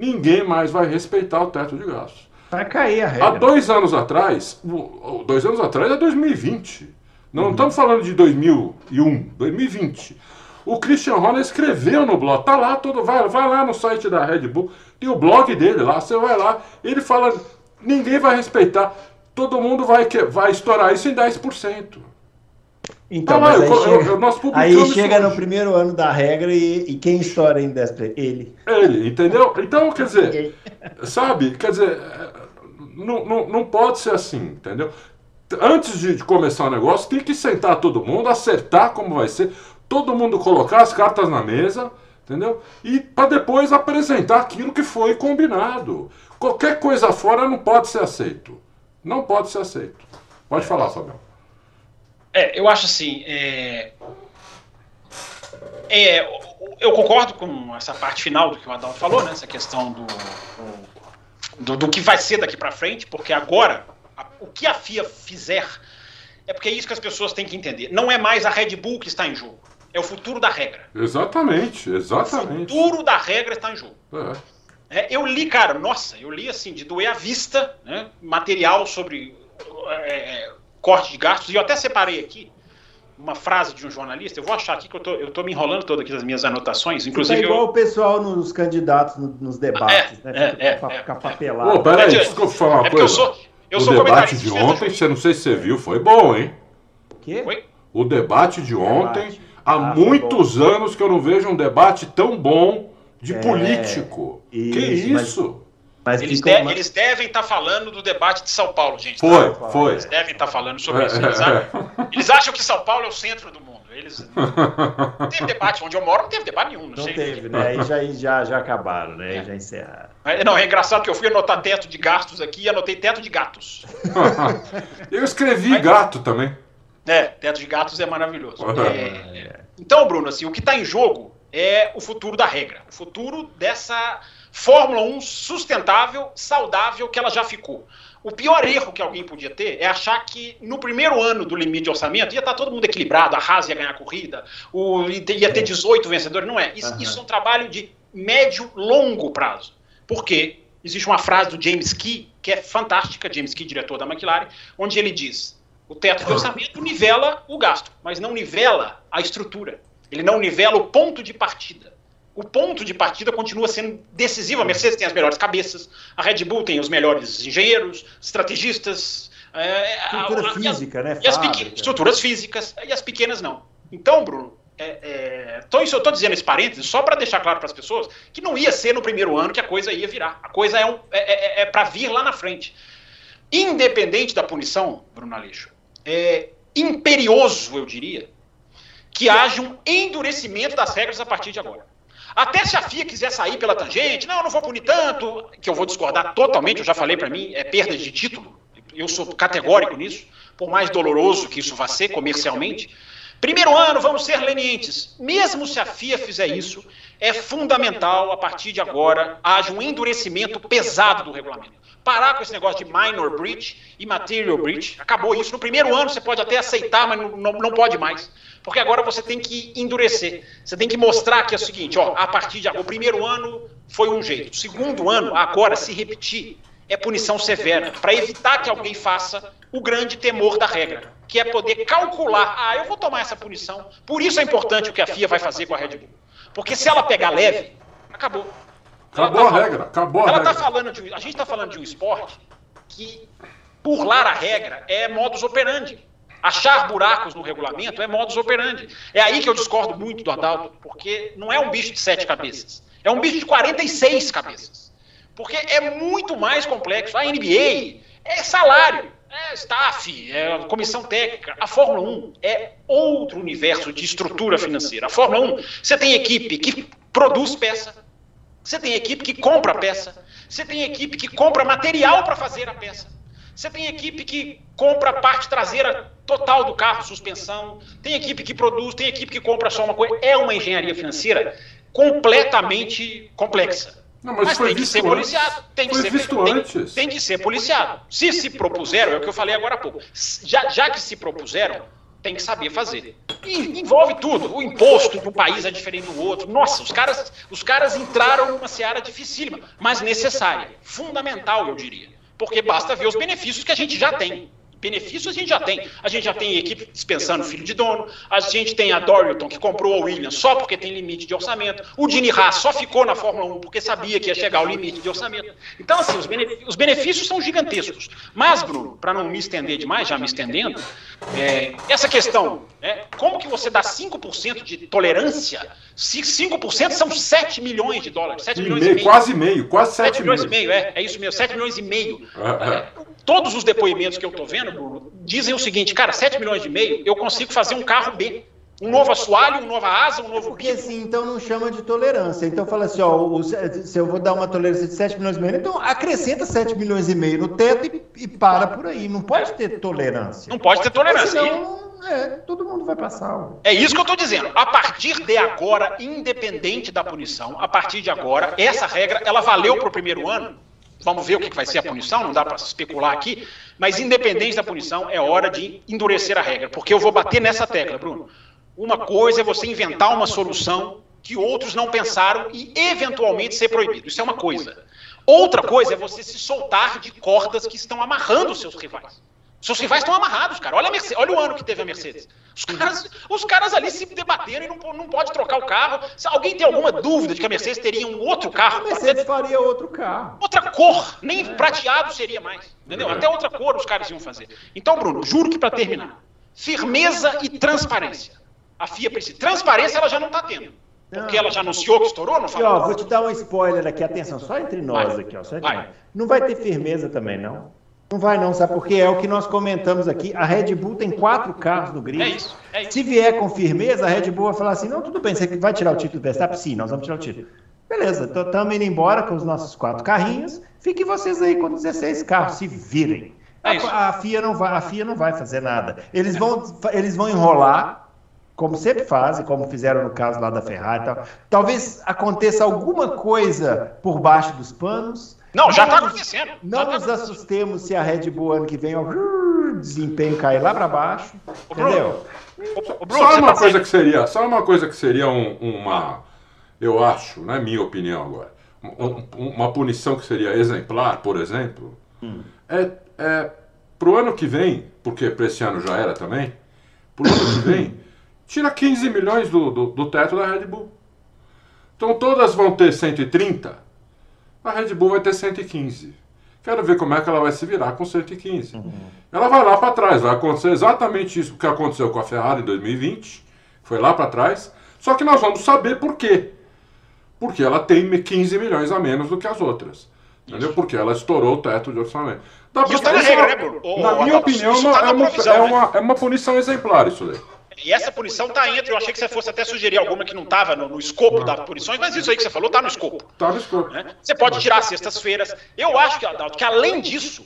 ninguém mais vai respeitar o teto de gastos. Vai cair a regra. Há dois anos atrás, dois anos atrás é 2020. Não uhum. estamos falando de 2001, 2020. O Christian Horner escreveu no blog, tá lá todo, vai, vai lá no site da Red Bull, tem o blog dele lá, você vai lá, ele fala, ninguém vai respeitar, todo mundo vai, vai estourar isso em 10%. Então, lá, aí, eu, chega, eu, aí chega no primeiro ano da regra e, e quem estoura em 10%? Ele. Ele, entendeu? Então, quer dizer, sabe, quer dizer, não, não, não pode ser assim, entendeu? antes de começar o negócio, tem que sentar todo mundo, acertar como vai ser, todo mundo colocar as cartas na mesa, entendeu? E para depois apresentar aquilo que foi combinado. Qualquer coisa fora não pode ser aceito. Não pode ser aceito. Pode falar, Fabião. É, eu acho assim. É... É, eu concordo com essa parte final do que o Adalto falou, né? Essa questão do, do, do que vai ser daqui para frente, porque agora o que a FIA fizer, é porque é isso que as pessoas têm que entender. Não é mais a Red Bull que está em jogo. É o futuro da regra. Exatamente, exatamente. O futuro da regra está em jogo. É. É, eu li, cara, nossa, eu li assim, de doer a vista, né, material sobre é, é corte de gastos, e eu até separei aqui uma frase de um jornalista, eu vou achar aqui que eu tô, eu tô me enrolando todo aqui nas minhas anotações, inclusive... Tá igual eu... o pessoal nos candidatos, nos debates, é, né? É, fica, é, ficar papelado. Pô, peraí, desculpa falar uma é coisa. Eu sou, eu o debate de ontem, você não sei se você viu, foi bom, hein? O quê? Foi? O debate de ontem, debate. há ah, muitos anos que eu não vejo um debate tão bom de é, político. Isso, que isso? Mas, mas eles, de, eles, devem estar tá falando do debate de São Paulo, gente. Foi, tá? foi. Eles devem estar tá falando sobre é, isso. Eles, é, eles acham que São Paulo é o centro do mundo. Eles. Não teve debate. Onde eu moro não teve debate nenhum. Não, não teve, né? Aí já, já, já acabaram, né? É. Já encerraram. Não, é engraçado que eu fui anotar teto de gastos aqui e anotei teto de gatos. eu escrevi Mas, gato também. É, teto de gatos é maravilhoso. É, então, Bruno, assim, o que está em jogo é o futuro da regra. O futuro dessa Fórmula 1 sustentável, saudável que ela já ficou. O pior erro que alguém podia ter é achar que no primeiro ano do limite de orçamento ia estar todo mundo equilibrado, a Haas ia ganhar a corrida, o, ia ter 18 vencedores. Não é. Isso, uhum. isso é um trabalho de médio, longo prazo. Porque existe uma frase do James Key, que é fantástica, James Key, diretor da McLaren, onde ele diz: o teto de orçamento nivela o gasto, mas não nivela a estrutura. Ele não nivela o ponto de partida o ponto de partida continua sendo decisivo. A Mercedes tem as melhores cabeças, a Red Bull tem os melhores engenheiros, estrategistas. É, Estrutura a, física, a, né? As pequenas, estruturas físicas, e as pequenas não. Então, Bruno, é, é, então isso eu estou dizendo esse parênteses só para deixar claro para as pessoas que não ia ser no primeiro ano que a coisa ia virar. A coisa é, um, é, é, é para vir lá na frente. Independente da punição, Bruno Aleixo, é imperioso, eu diria, que haja um endurecimento das regras a partir de agora. Até se a FIA quiser sair pela tangente, não, eu não vou punir tanto, que eu vou discordar totalmente, eu já falei para mim, é perda de título. Eu sou categórico nisso, por mais doloroso que isso vá ser comercialmente. Primeiro ano, vamos ser lenientes. Mesmo se a FIA fizer isso, é fundamental, a partir de agora, haja um endurecimento pesado do regulamento. Parar com esse negócio de minor breach e material breach. Acabou isso. No primeiro ano você pode até aceitar, mas não, não, pode mais. Porque agora você tem que endurecer. Você tem que mostrar que é o seguinte, ó, a partir de agora, o primeiro ano foi um jeito. O segundo ano, agora, se repetir, é punição severa, para evitar que alguém faça o grande temor da regra, que é poder calcular, ah, eu vou tomar essa punição. Por isso é importante o que a FIA vai fazer com a Red Bull. Porque se ela pegar leve, acabou. Acabou tá a regra, acabou ela a regra. Tá falando de, a gente está falando de um esporte que burlar a regra é modus operandi. Achar buracos no regulamento é modus operandi. É aí que eu discordo muito do Adalto, porque não é um bicho de sete cabeças. É um bicho de 46 cabeças. Porque é muito mais complexo. A NBA é salário, é staff, é comissão técnica. A Fórmula 1 é outro universo de estrutura financeira. A Fórmula 1, você tem equipe que produz peça, você tem equipe que compra peça, você tem equipe que compra material para fazer a peça. Você tem equipe que compra a parte traseira total do carro, suspensão, tem equipe que produz, tem equipe que compra só uma coisa. É uma engenharia financeira completamente complexa. Não, mas, mas tem que ser policiado. Tem que ser, visto tem, antes. Tem, que ser policiado. Se se propuseram, é o que eu falei agora há pouco. Já, já que se propuseram, tem que saber fazer. E envolve tudo. O imposto do país é diferente do outro. Nossa, os caras, os caras entraram numa seara dificílima, mas necessária. Fundamental, eu diria. Porque basta ver os benefícios que a gente já tem. Benefícios a gente já tem. A gente já tem equipe dispensando filho de dono. A gente tem a Dorilton, que comprou a Williams só porque tem limite de orçamento. O Dini Haas só ficou na Fórmula 1 porque sabia que ia chegar ao limite de orçamento. Então, assim, os benefícios, os benefícios são gigantescos. Mas, Bruno, para não me estender demais, já me estendendo, é, essa questão, né, como que você dá 5% de tolerância? 5% são 7 milhões de dólares. 7 milhões meio, e meio. Quase meio, quase 7, 7 milhões. milhões e meio, é, é isso mesmo, 7 milhões e meio. É, todos os depoimentos que eu estou vendo, Bruno, dizem o seguinte, cara, 7 milhões e meio, eu consigo fazer um carro B. Um novo assoalho, uma nova asa, um novo Porque assim, então não chama de tolerância. Então fala assim, ó, o, se eu vou dar uma tolerância de 7 milhões e meio, então acrescenta 7 milhões e meio no teto e, e para por aí. Não pode ter tolerância. Não pode ter tolerância. Senão, é, todo mundo vai passar. É isso que eu estou dizendo. A partir de agora, independente da punição, a partir de agora, essa regra, ela valeu para o primeiro ano, Vamos ver o que vai ser a punição, não dá para especular aqui, mas independente da punição, é hora de endurecer a regra, porque eu vou bater nessa tecla, Bruno. Uma coisa é você inventar uma solução que outros não pensaram e eventualmente ser proibido. Isso é uma coisa. Outra coisa é você se soltar de cordas que estão amarrando os seus rivais. Seus rivais estão amarrados, cara. Olha, Mercedes, olha o ano que teve a Mercedes. Os caras, os caras ali se debateram e não, não pode trocar o carro. Se alguém tem alguma dúvida de que a Mercedes teria um outro carro. A Mercedes faria outro carro. Outra cor, nem é. prateado seria mais. Entendeu? Até outra cor os caras iam fazer. Então, Bruno, juro que para terminar, firmeza e transparência. A FIA precisa. Transparência ela já não está tendo. Porque ela já anunciou que estourou, não falou? Ó, vou te dar um spoiler aqui, atenção, só entre nós vai. aqui, ó. Só entre nós. Não vai ter firmeza também, não. Não vai não, sabe por quê? É o que nós comentamos aqui. A Red Bull tem quatro carros no grid. É isso, é isso. Se vier com firmeza, a Red Bull vai falar assim, não, tudo bem, você vai tirar o título do Verstappen? Sim, nós vamos tirar o título. Beleza, estamos indo embora com os nossos quatro carrinhos. Fiquem vocês aí com 16 carros, se virem. É a, a, FIA não vai, a FIA não vai fazer nada. Eles vão, eles vão enrolar, como sempre fazem, como fizeram no caso lá da Ferrari. Tal. Talvez aconteça alguma coisa por baixo dos panos Não, já está acontecendo. Não tá nos assustemos se a Red Bull ano que vem o desempenho cair lá para baixo. Ô, entendeu? Ô, Bruno, só uma tá coisa que seria, só uma coisa que seria um, uma, eu acho, na é minha opinião agora, um, uma punição que seria exemplar, por exemplo, hum. é, é para o ano que vem, porque para esse ano já era também, para o ano que vem, tira 15 milhões do, do, do teto da Red Bull. Então todas vão ter 130 a Red Bull vai ter 115. Quero ver como é que ela vai se virar com 115. Uhum. Ela vai lá para trás, vai acontecer exatamente isso que aconteceu com a Ferrari em 2020, foi lá para trás, só que nós vamos saber por quê. Porque ela tem 15 milhões a menos do que as outras. Entendeu? Porque ela estourou o teto de orçamento. Dá isso está na regra, né, Bruno? Na minha opinião, tá é, uma, é, uma, é uma punição exemplar isso daí. E essa punição está entre. Eu achei que você fosse até sugerir alguma que não estava no, no, escopo das punições, mas isso aí que você falou está no escopo. Está no escopo. Né? Você pode tirar sextas-feiras. Eu acho que, Adalto, que além disso,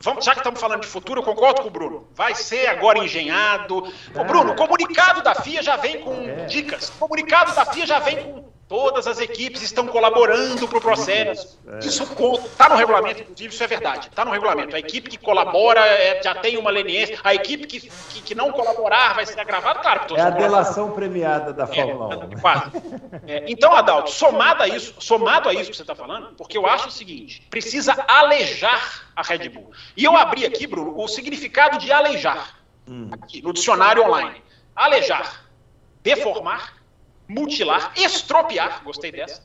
Vamos, já que estamos falando de futuro, eu concordo com o Bruno. Vai ser agora engenhado. Ô, Bruno, o comunicado da FIA já vem com dicas. O comunicado da FIA já vem com Todas as equipes estão colaborando para o processo. É. Isso está no regulamento, inclusive, isso é verdade. Está no regulamento. A equipe que colabora é, já tem uma leniência. A equipe que, que, que, não colaborar vai ser agravada, claro. É a delação premiada da é, Fórmula 1. É, quase. É, então, Adalto, somado a isso, somado a isso que você está falando, porque eu acho o seguinte: precisa alejar a Red Bull. E eu abri aqui, Bruno, o significado de alejar, hum. aqui, no dicionário online. Alejar, deformar mutilar, estropiar, gostei dessa,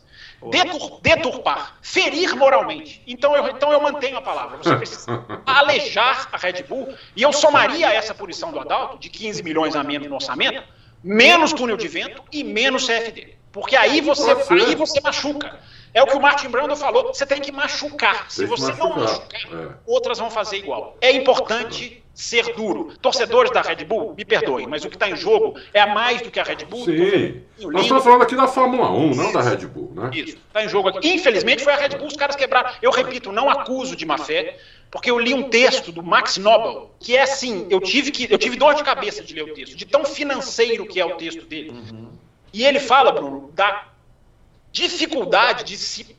detur, deturpar, ferir moralmente. Então eu, então eu mantenho a palavra. Você precisa alejar a Red Bull e eu somaria essa punição do Adalto, de 15 milhões a menos no orçamento, menos túnel de vento e menos CFD. Porque aí você, aí você machuca. É o que o Martin Brando falou, você tem que machucar. Se você não machucar, é. outras vão fazer igual. É importante ser duro. Torcedores da Red Bull, me perdoem, mas o que está em jogo é mais do que a Red Bull. Sim. Nós estamos falando aqui da Fórmula 1, não da Red Bull, né? Isso. Está em jogo aqui. Infelizmente foi a Red Bull, os caras quebraram. Eu repito, não acuso de má fé, porque eu li um texto do Max Nobel, que é assim, eu tive que eu tive dor de cabeça de ler o texto, de tão financeiro que é o texto dele. Uhum. E ele fala, Bruno, da dificuldade de se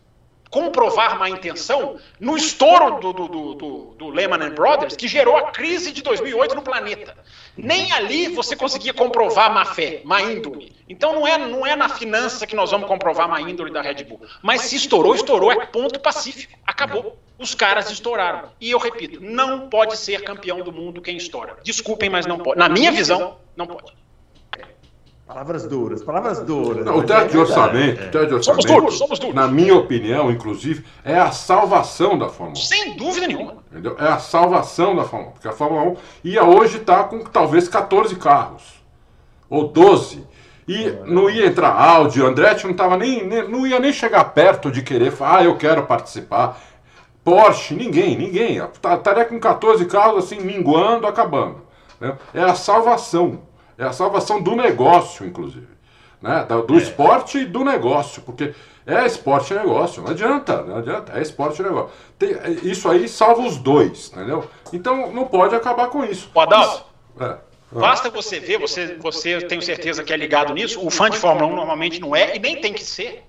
comprovar má intenção no estouro do, do, do, do, Lehman Brothers, que gerou a crise de 2008 no planeta. Nem ali você conseguia comprovar má fé, má índole. Então não é, não é na finança que nós vamos comprovar má índole da Red Bull. Mas se estourou, estourou, é ponto pacífico. Acabou. Os caras estouraram. E eu repito, não pode ser campeão do mundo quem estoura. Desculpem, mas não pode. Na minha visão, não pode. Palavras duras, palavras duras. Não, o teto de orçamento, é. o teto de orçamento, somos duros, somos duros. na minha opinião, inclusive, é a salvação da Fórmula 1. Sem dúvida nenhuma. Entendeu? É a salvação da Fórmula 1. Porque a Fórmula 1 ia hoje estar tá com talvez 14 carros. Ou 12. E não ia entrar Audi, o Andretti não, tava nem, nem, não ia nem chegar perto de querer falar, ah, eu quero participar. Porsche, ninguém, ninguém. Tá, estaria com 14 carros assim, minguando, acabando. Né? É a salvação. É a salvação do negócio, inclusive. Né? Do, é. esporte e do negócio. Porque é esporte e negócio. Não adianta, não adianta. É esporte e negócio. Tem, isso aí salva os dois, entendeu? Então não pode acabar com isso. Adalto, é. Basta você ver, você, você tenho certeza que é ligado nisso, o fã de Fórmula 1 normalmente não é, e nem tem que ser.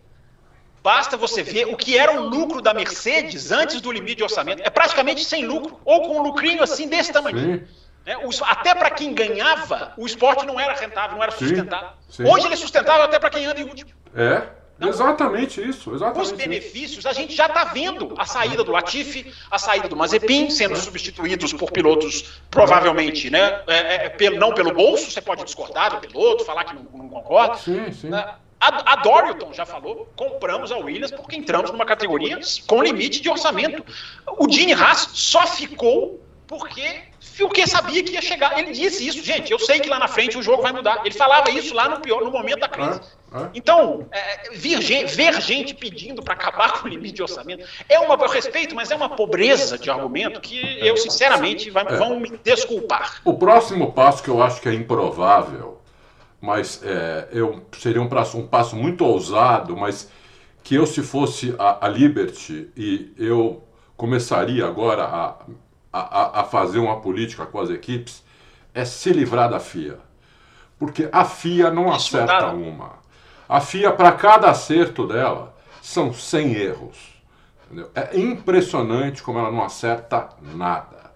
Basta você ver o que era o lucro da Mercedes antes do limite de orçamento. É praticamente sem lucro, ou com um lucrinho assim desse tamanho. Sim. É, o, até para quem ganhava, o esporte não era rentável, não era sustentável. Sim, sim. Hoje ele é sustentável até para quem anda em último. É, não. exatamente isso. Exatamente Os benefícios, isso. a gente já está vendo a saída do Latifi, a saída do Mazepin, sendo substituídos por pilotos, provavelmente, né? É, é, pelo, não pelo bolso, você pode discordar do piloto, falar que não, não concorda. Sim, sim. Né? A, a Dorilton já falou, compramos a Williams porque entramos numa categoria com limite de orçamento. O Dini Haas só ficou porque porque sabia que ia chegar. Ele disse isso, gente. Eu sei que lá na frente o jogo vai mudar. Ele falava isso lá no pior, no momento da crise. Então, é, ver, gente, ver gente pedindo para acabar com o limite de orçamento é uma eu respeito, mas é uma pobreza de argumento que eu sinceramente vai, é. vão me desculpar. O próximo passo que eu acho que é improvável, mas é, eu seria um passo, um passo muito ousado, mas que eu se fosse a, a Liberty e eu começaria agora a a, a, fazer uma política com as equipes é se livrar da FIA. Porque a FIA não acerta uma. A FIA, para cada acerto dela, são 100 erros. Entendeu? É impressionante como ela não acerta nada.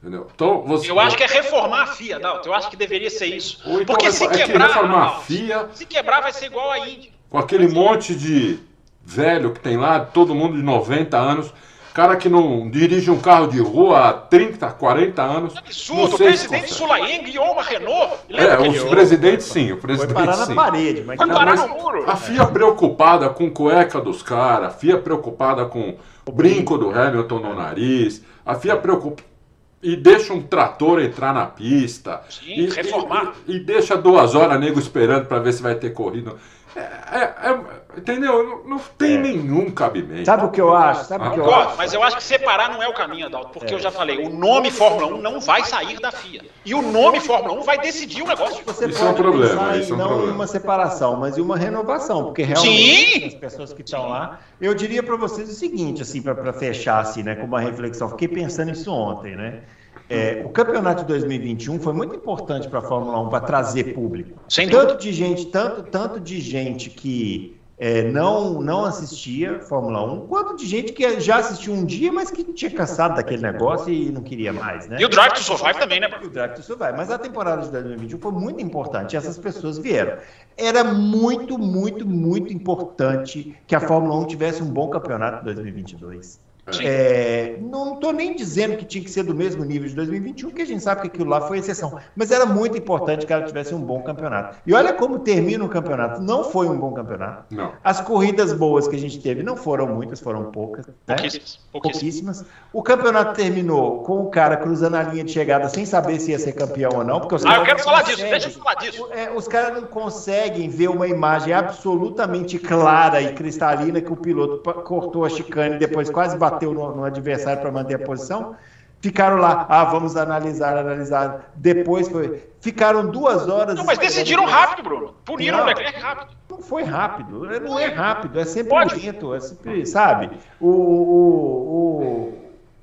Entendeu? Então, você... Eu acho que é reformar a FIA, Dalton. Eu acho que deveria ser isso. Então Porque se é quebrar, que reformar a FIA, se quebrar vai ser igual a Indy. Com aquele monte de velho que tem lá, todo mundo de 90 anos, cara que não dirige um carro de rua há 30, 40 anos. Absurdo, o presidente Sulaim guiou uma Renault. É, os presidentes sim, o presidente Foi parar sim. na parede, mas, Foi parar no muro. A FIA preocupada com cueca dos caras, a FIA preocupada com o brinco do Hamilton no nariz, a FIA preocupada e deixa um trator entrar na pista. Sim, e, reformar. E, e, deixa duas horas nego esperando para ver se vai ter corrida. É, é, é, entendeu? Não, não tem é. nenhum cabimento. Sabe o que eu acho? Sabe ah, o que eu acho? Mas eu acho que separar não é o caminho, Adalto, porque eu já falei, o nome Fórmula 1 não vai sair da FIA. E o nome Fórmula 1 vai decidir o negócio. Você isso é um problema. Isso é um não problema. uma separação, mas em uma renovação, porque realmente Sim. as pessoas que estão lá. Eu diria para vocês o seguinte, assim, para fechar assim, né, com uma reflexão. Fiquei pensando nisso ontem, né? É, o campeonato de 2021 foi muito importante para a Fórmula 1 para trazer público. Sem tanto de gente, tanto, tanto de gente que é, não, não assistia Fórmula 1, quanto de gente que já assistiu um dia, mas que tinha cansado daquele negócio e não queria mais, né? E o Drive to Survive também, né? E o Drive to Survive. Mas a temporada de 2021 foi muito importante. Essas pessoas vieram. Era muito, muito, muito importante que a Fórmula 1 tivesse um bom campeonato em 2022. É, não estou nem dizendo que tinha que ser do mesmo nível de 2021, porque a gente sabe que aquilo lá foi exceção. Mas era muito importante que ela tivesse um bom campeonato. E olha como termina o campeonato. Não foi um bom campeonato. Não. As corridas boas que a gente teve não foram muitas, foram poucas. Né? Pouquíssimas. Pouquíssimas. O campeonato terminou com o cara cruzando a linha de chegada sem saber se ia ser campeão ou não. Porque os ah, eu quero falar disso, deixa eu falar disso. É, os caras não conseguem ver uma imagem absolutamente clara e cristalina que o piloto cortou a chicane e depois quase bateu bateu no, no adversário para manter a posição. Ficaram lá, ah, vamos analisar, analisar. Depois foi. Ficaram duas horas. Não, mas decidiram rápido, Bruno. Puniram o Leclerc rápido. Não foi rápido. Não é rápido, é sempre Pode. lento. É sempre, sabe? O, o, o,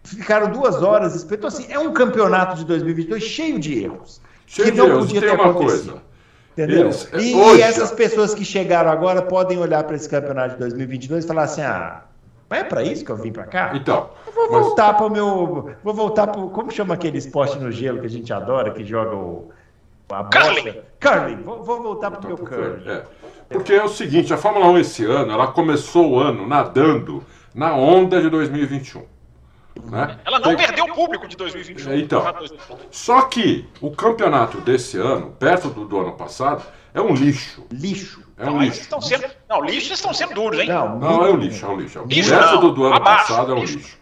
Ficaram duas horas. Então, assim, é um campeonato de 2022 cheio de erros. Cheio que de não erros. podia ter acontecido. Coisa. Entendeu? Eles, e, e essas pessoas que chegaram agora podem olhar para esse campeonato de 2022 e falar assim: ah é para isso que eu vim para cá? Então. Eu vou voltar mas... para o meu. Vou voltar para. Como chama aquele esporte no gelo que a gente adora, que joga o. A curling. Curling. Vou, vou voltar para o meu curling. É. Porque é o seguinte: a Fórmula 1 esse ano, ela começou o ano nadando na onda de 2021. Né? Ela não Tem... perdeu o público de 2021. Então, só que o campeonato desse ano, perto do, do ano passado, é um lixo. Lixo. É um lixo. Estão sendo, não, lixo estão sendo duros, hein? Não, não é um lixo, é um lixo. O lixo do, do ano abaixo, passado é um lixo. lixo.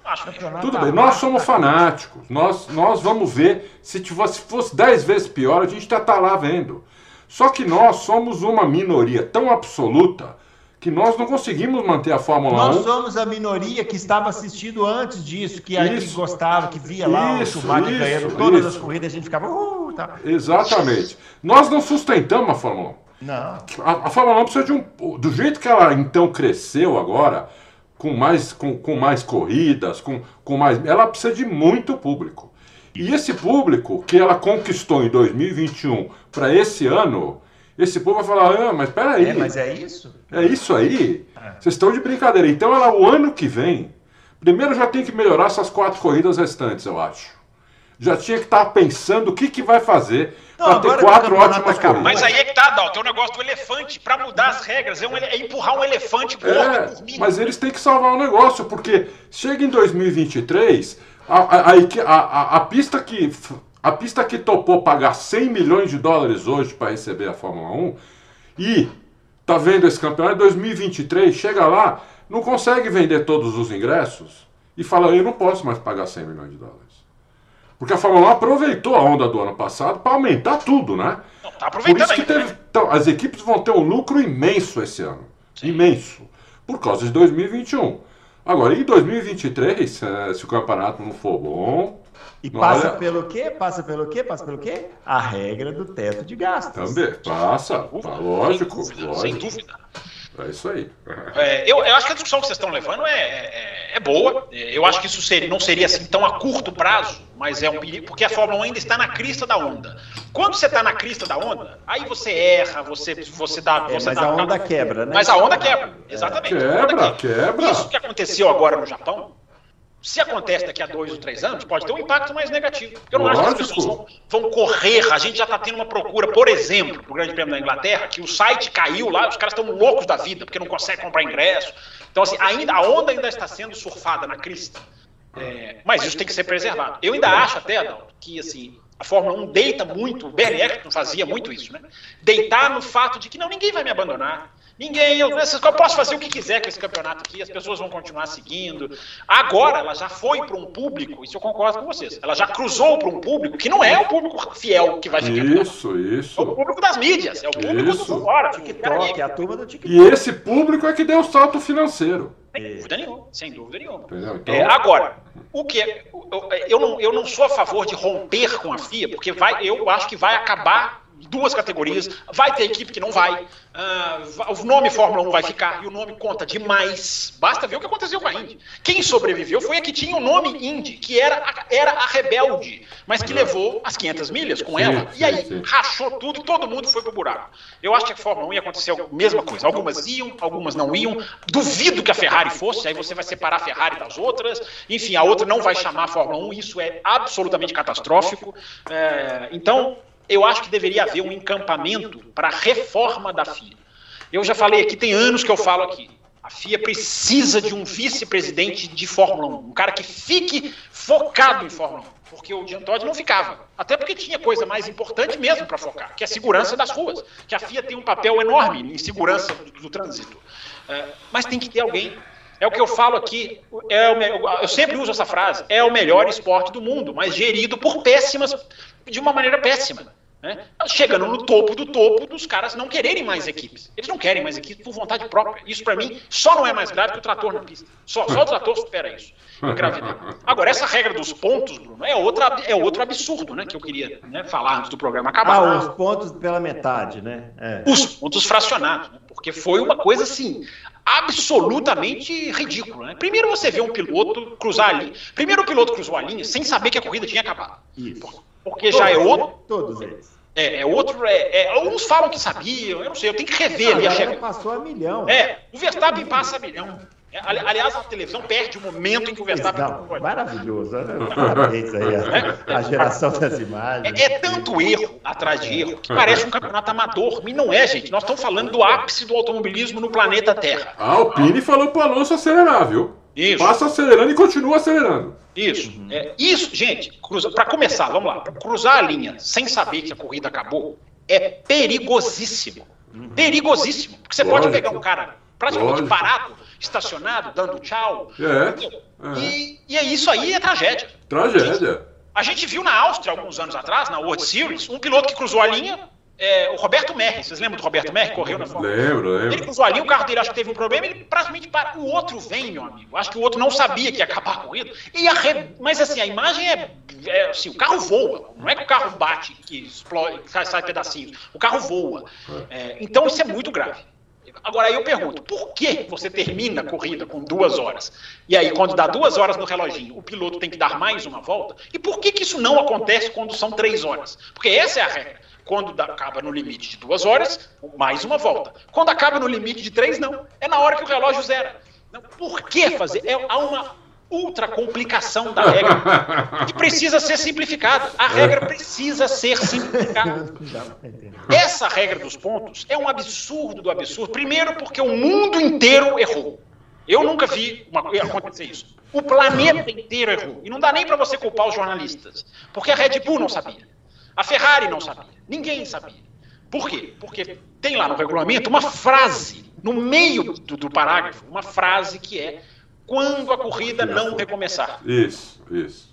Tudo bem, nós somos fanáticos. Nós, nós vamos ver. Se fosse, fosse dez vezes pior, a gente já está lá vendo. Só que nós somos uma minoria tão absoluta que nós não conseguimos manter a Fórmula nós 1. Nós somos a minoria que estava assistindo antes disso, que aí gostava, que via lá isso, o Schumacher ganhando todas isso. as corridas, a gente ficava. Uh, tá. Exatamente. Nós não sustentamos a Fórmula 1. Não. A, a Fórmula 1 precisa de um. Do jeito que ela então cresceu agora, com mais, com, com mais corridas, com, com mais. Ela precisa de muito público. E esse público que ela conquistou em 2021 para esse ano, esse povo vai falar: ah, mas peraí. É, mas é isso? É isso aí? É. Vocês estão de brincadeira. Então ela, o ano que vem, primeiro já tem que melhorar essas quatro corridas restantes, eu acho. Já tinha que estar tá pensando o que, que vai fazer para ter quatro ótimas corridas. Mas aí é que tá, Dal, tem o um negócio do elefante. Para mudar as regras, é, um, é, empurrar um elefante gordo é, por mim. Mas eles têm que salvar o negócio, porque chega em 2023, a, a, a, a, pista que. A pista que topou pagar 100 milhões de dólares hoje para receber a Fórmula 1 e tá vendo esse campeonato em 2023, chega lá, não consegue vender todos os ingressos e fala: Eu não posso mais pagar 100 milhões de dólares. Porque a Fórmula 1 aproveitou a onda do ano passado para aumentar tudo, né? Não, tá aproveitando Por isso que teve, né? então, as equipes vão ter um lucro imenso esse ano. Sim. Imenso. Por causa de 2021. Agora, em 2023, eh, se o campeonato não for bom. E passa olha... pelo quê? Passa pelo quê? Passa pelo quê? A regra do teto de gastos. Também, passa. Lógico, sem dúvida, lógico. Sem dúvida. É isso aí. É, eu, eu, acho que a discussão que vocês estão levando é, é, é, boa. Eu acho que isso seria, não seria assim tão a curto prazo, mas é um perigo, porque a Fórmula 1 ainda está na crista da onda. Quando você está na crista da onda, aí você erra, você, você dá. É, você mas dá, a onda quebra, né? Mas a onda quebra, exatamente. Quebra, quebra. quebra. Isso que aconteceu agora no Japão, se acontece daqui a dois ou três anos, pode ter um impacto mais negativo. Eu não Lógico. acho que as pessoas vão, vão correr. A gente já está tendo uma procura, por exemplo, para o Grande Prêmio da Inglaterra, que o site caiu lá, os caras estão loucos da vida, porque não conseguem comprar ingresso. Então, assim, ainda, a onda ainda está sendo surfada na crista. É, mas isso tem que ser preservado. Eu ainda acho até, Adalto, que assim, a Fórmula 1 deita muito, o Bernie Eccleston fazia muito isso, né? Deitar no fato de que não, ninguém vai me abandonar. Ninguém, eu, eu posso fazer o que quiser com esse campeonato aqui, as pessoas vão continuar seguindo. Agora ela já foi para um público, isso eu concordo com vocês, ela já cruzou para um público que não é o público fiel que vai ficar. Isso, isso. É o público das mídias, é o público isso. do fora. TikTok, é a turma do TikTok. E esse público é que deu o salto financeiro. Sem dúvida nenhuma, sem dúvida nenhuma. Então... É, agora, o que é, eu, eu, não, eu não sou a favor de romper com a FIA, porque vai, eu acho que vai acabar duas categorias. Vai ter equipe que não vai. Uh, o nome Fórmula 1 vai ficar e o nome conta demais. Basta ver o que aconteceu com a Indy. Quem sobreviveu foi a que tinha o nome Indy, que era a, era a rebelde, mas que levou as 500 milhas com ela. E aí rachou tudo e todo mundo foi pro buraco. Eu acho que a Fórmula 1 ia acontecer a mesma coisa. Algumas iam, algumas não iam. Duvido que a Ferrari fosse, aí você vai separar a Ferrari das outras. Enfim, a outra não vai chamar a Fórmula 1. Isso é absolutamente catastrófico. É, então, eu acho que deveria haver um encampamento para a reforma da FIA. Eu já falei aqui, tem anos que eu falo aqui. A FIA precisa de um vice-presidente de Fórmula 1, um cara que fique focado em Fórmula 1, porque o Jean Todt não ficava. Até porque tinha coisa mais importante mesmo para focar, que é a segurança das ruas, que a FIA tem um papel enorme em segurança do, do trânsito. É, mas tem que ter alguém é o que eu falo aqui, é o, eu sempre uso essa frase, é o melhor esporte do mundo, mas gerido por péssimas, de uma maneira péssima. Né? Chegando no topo do topo dos caras não quererem mais equipes. Eles não querem mais equipes por vontade própria. Isso, para mim, só não é mais grave que o trator na pista. Só, só o trator supera isso. Agora, essa regra dos pontos, Bruno, é, outra, é outro absurdo né, que eu queria né, falar antes do programa acabar. Ah, os pontos pela metade, né? É. Os pontos fracionados, né? porque foi uma coisa assim absolutamente ridícula. Né? Primeiro você vê um piloto cruzar ali. Primeiro o piloto cruzou a linha sem saber que a corrida tinha acabado. Isso. Porque já é outro. Todos eles. É, é outro. É, é, alguns falam que sabiam, eu não sei, eu tenho que rever ali a chegada. passou a milhão. É, o Verstappen passa a milhão. É, ali- aliás, a televisão perde o momento em que o Verstappen. Não, maravilhoso. né? Parabéns aí, a, a geração das imagens. É, é tanto erro atrás de erro que parece um campeonato amador. E não é, gente. Nós estamos falando do ápice do automobilismo no planeta Terra. A Alpine falou pro Alonso acelerar, viu? Isso. Passa acelerando e continua acelerando. Isso. É, isso, gente, para começar, vamos lá. Pra cruzar a linha sem saber que a corrida acabou é perigosíssimo. Perigosíssimo. Porque você pode Lógico. pegar um cara praticamente Lógico. parado, estacionado, dando tchau. É, é. E, e é isso aí é tragédia. Tragédia. A gente viu na Áustria, alguns anos atrás, na World Series, um piloto que cruzou a linha, é, o Roberto Merri. Vocês lembram do Roberto Merri? Correu na Fórmula 1? Lembro, Ele lembro. cruzou ali, o carro dele acho que teve um problema, ele praticamente para. O outro vem, meu amigo. Acho que o outro não sabia que ia acabar a corrida. E arre... Mas assim, a imagem é, é assim, o carro voa. Não é que o carro bate, que explode, sai, sai pedacinhos. O carro voa. É, então isso é muito grave. Agora aí eu pergunto, por que você termina a corrida com duas horas? E aí, quando dá duas horas no reloginho, o piloto tem que dar mais uma volta? E por que, que isso não acontece quando são três horas? Porque essa é a regra. Quando dá- acaba no limite de duas horas, mais uma volta. Quando acaba no limite de três, não. É na hora que o relógio zera. Não, por que fazer? É, há uma ultra complicação da regra que precisa ser simplificada. A regra precisa ser simplificada. Essa regra dos pontos é um absurdo do absurdo. Primeiro, porque o mundo inteiro errou. Eu nunca vi uma, acontecer isso. O planeta inteiro errou. E não dá nem para você culpar os jornalistas. Porque a Red Bull não sabia. A Ferrari não sabia. Ninguém sabia. Por quê? Porque tem lá no regulamento uma frase, no meio do, do parágrafo, uma frase que é quando a corrida não recomeçar. Isso, isso.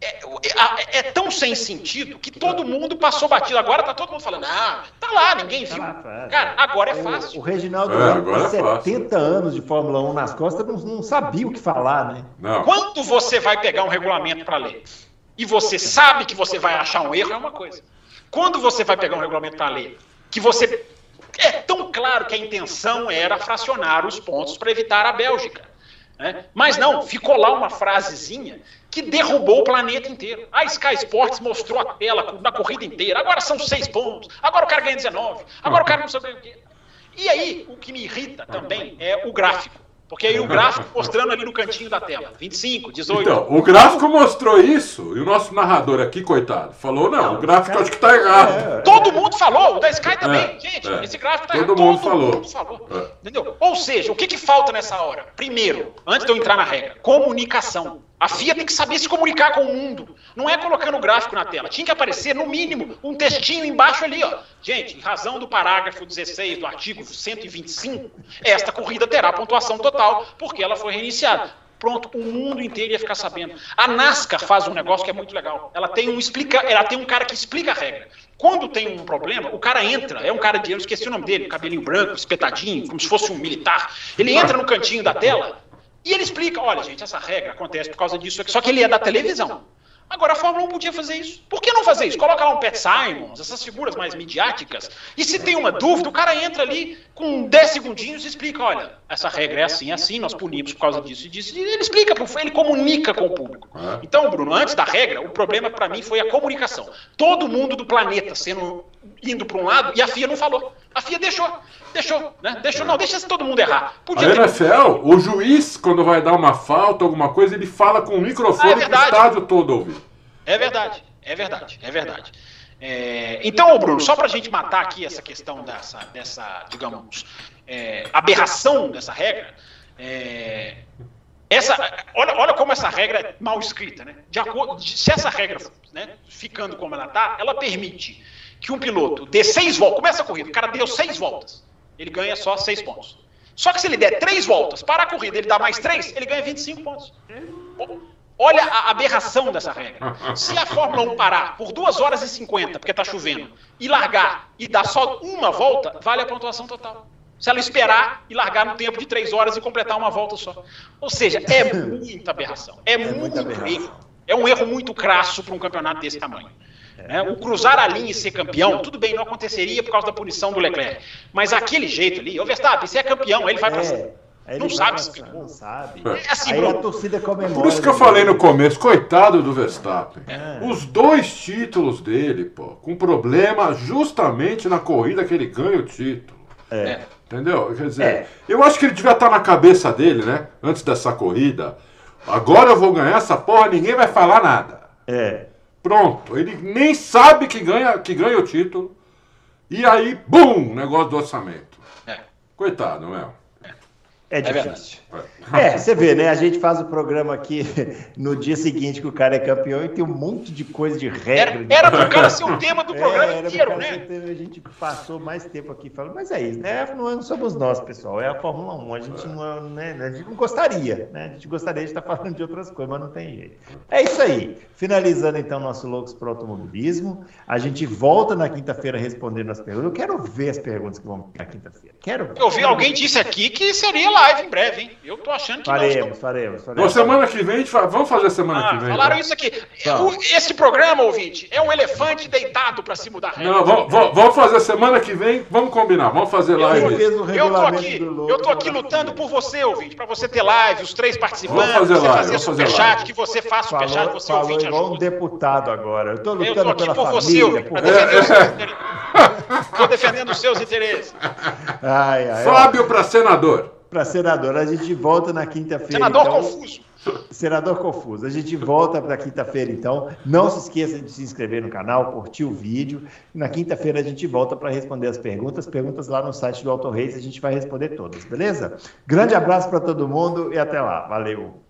É, é- é tão sem sentido que todo mundo passou batido. Agora tá todo mundo falando, ah, tá lá, ninguém viu. Tá fácil. Cara, agora é O, o fácil. Reginaldo É, Leme, agora com é fácil. 70 anos de Fórmula 1 nas costas, não, não sabia o que falar, né? Não. Quando você vai pegar um regulamento para ler e você sabe que você vai achar um erro, é uma coisa. Quando você vai pegar um regulamento para ler, que você É tão claro que a intenção era fracionar os pontos para evitar a Bélgica. Né? Mas não, ficou lá uma frasezinha que derrubou o planeta inteiro. A Sky Sports mostrou a tela na corrida inteira. Agora são seis pontos, agora o cara ganha 19, agora o cara não sabe o que. E aí, o que me irrita também é o gráfico. Porque aí o gráfico mostrando ali no cantinho da tela. 25, 18. Então, o gráfico mostrou isso, e o nosso narrador aqui, coitado, falou: não, não o gráfico acho que está errado. É, é. Todo mundo falou, o da Sky também. É, Gente, é. esse gráfico está errado. Todo mundo falou. Mundo falou. É. Entendeu? Ou seja, o que, que falta nessa hora? Primeiro, antes de eu entrar na regra, comunicação. A FIA tem que saber se comunicar com o mundo. Não é colocando o gráfico na tela. Tinha que aparecer, no mínimo, um textinho embaixo ali, ó. Gente, em razão do parágrafo 16 do artigo 125, esta corrida terá pontuação total, porque ela foi reiniciada. Pronto, o mundo inteiro ia ficar sabendo. A NASCAR faz um negócio que é muito legal. Ela tem um explica, ela tem um cara que explica a regra. Quando tem um problema, o cara entra, é um cara de, eu esqueci o nome dele, cabelinho branco, espetadinho, como se fosse um militar. Ele entra no cantinho da tela e ele explica, olha, gente, essa regra acontece por causa disso, só que ele é da televisão. Agora a Fórmula 1 podia fazer isso. Por que não fazer isso? Coloca lá um Pat Simons, essas figuras mais midiáticas, e se tem uma dúvida, o cara entra ali com 10 segundinhos e explica, olha, essa regra é assim, assim, nós punimos por causa disso e disso. E ele explica, ele comunica com o público. Então, Bruno, antes da regra, o problema para mim foi a comunicação. Todo mundo do planeta sendo indo para um lado e a FIA não falou. A FIA deixou. Deixou, né? Deixou, não, deixa todo mundo errar. Podia a NFL, o juiz, quando vai dar uma falta, alguma coisa, ele fala com o microfone ah, é pro estádio todo ouvir. É verdade, é verdade, é verdade. É, então, Bruno, só para a gente matar aqui essa questão dessa, dessa digamos, é, aberração dessa regra, é, essa, olha, olha como essa regra é mal escrita. Né? De acordo, se essa regra, né, ficando como ela está, ela permite que um piloto dê seis voltas, começa a corrida, o cara deu seis voltas, ele ganha só seis pontos. Só que se ele der três voltas para a corrida, ele dá mais três, ele ganha 25 pontos. Olha a aberração dessa regra. Se a Fórmula 1 parar por 2 horas e 50, porque está chovendo, e largar e dar só uma volta, vale a pontuação total. Se ela esperar e largar no tempo de 3 horas e completar uma volta só. Ou seja, é muita aberração. É, é muito erro. É um erro muito crasso para um campeonato desse tamanho. É, o cruzar a linha e ser campeão, tudo bem, não aconteceria por causa da punição do Leclerc. Mas aquele jeito ali, o Verstappen, você é campeão, ele vai é. não sabe se Não sabe. É assim, Aí a torcida comemora. Por isso que eu falei no começo, coitado do Verstappen. É. Os dois títulos dele, pô, com problema justamente na corrida que ele ganha o título. É. Entendeu? Quer dizer, é. eu acho que ele devia estar na cabeça dele, né? Antes dessa corrida. Agora eu vou ganhar essa porra, ninguém vai falar nada. É. Pronto, ele nem sabe que ganha, que ganha o título. E aí, bum, negócio do orçamento. É. Coitado, não é? É, é difícil. É, é, você vê, né? A gente faz o programa aqui no dia seguinte que o cara é campeão e tem um monte de coisa de regra. Era, era pro cara ser o tema do é, programa é, inteiro, né? Ter, a gente passou mais tempo aqui falando, mas é isso, né? Não, não somos nós, pessoal, é a Fórmula 1. A gente não, né? a gente não gostaria, né? A gente gostaria de estar falando de outras coisas, mas não tem jeito. É isso aí. Finalizando então nosso Loucos para Automobilismo. A gente volta na quinta-feira respondendo as perguntas. Eu quero ver as perguntas que vão na quinta-feira. Quero ver. Eu vi alguém disse aqui que seria live em breve, hein? Eu tô achando que faremos, não. Faremos, faremos. semana que vem, vamos fazer semana ah, que vem. Falaram né? isso aqui. esse programa, ouvinte, é um elefante deitado para se mudar. Não, vamos, vamos fazer semana que vem, vamos combinar, vamos fazer live. Eu, eu tô aqui, eu tô aqui lutando por você, ouvinte, para você ter live, os três participantes, vamos fazer você live, fazer superchat, que você faça superchat, você falou ouvinte igual um deputado agora. Eu tô lutando eu tô aqui pela por família, você, por... Estou defendendo os seus interesses. Ai, ai, Fábio para senador para senador. A gente volta na quinta-feira. Senador então. confuso. Senador Confuso. A gente volta para quinta-feira, então. Não se esqueça de se inscrever no canal, curtir o vídeo. Na quinta-feira a gente volta para responder as perguntas. Perguntas lá no site do Auto Reis, a gente vai responder todas, beleza? Grande abraço para todo mundo e até lá. Valeu!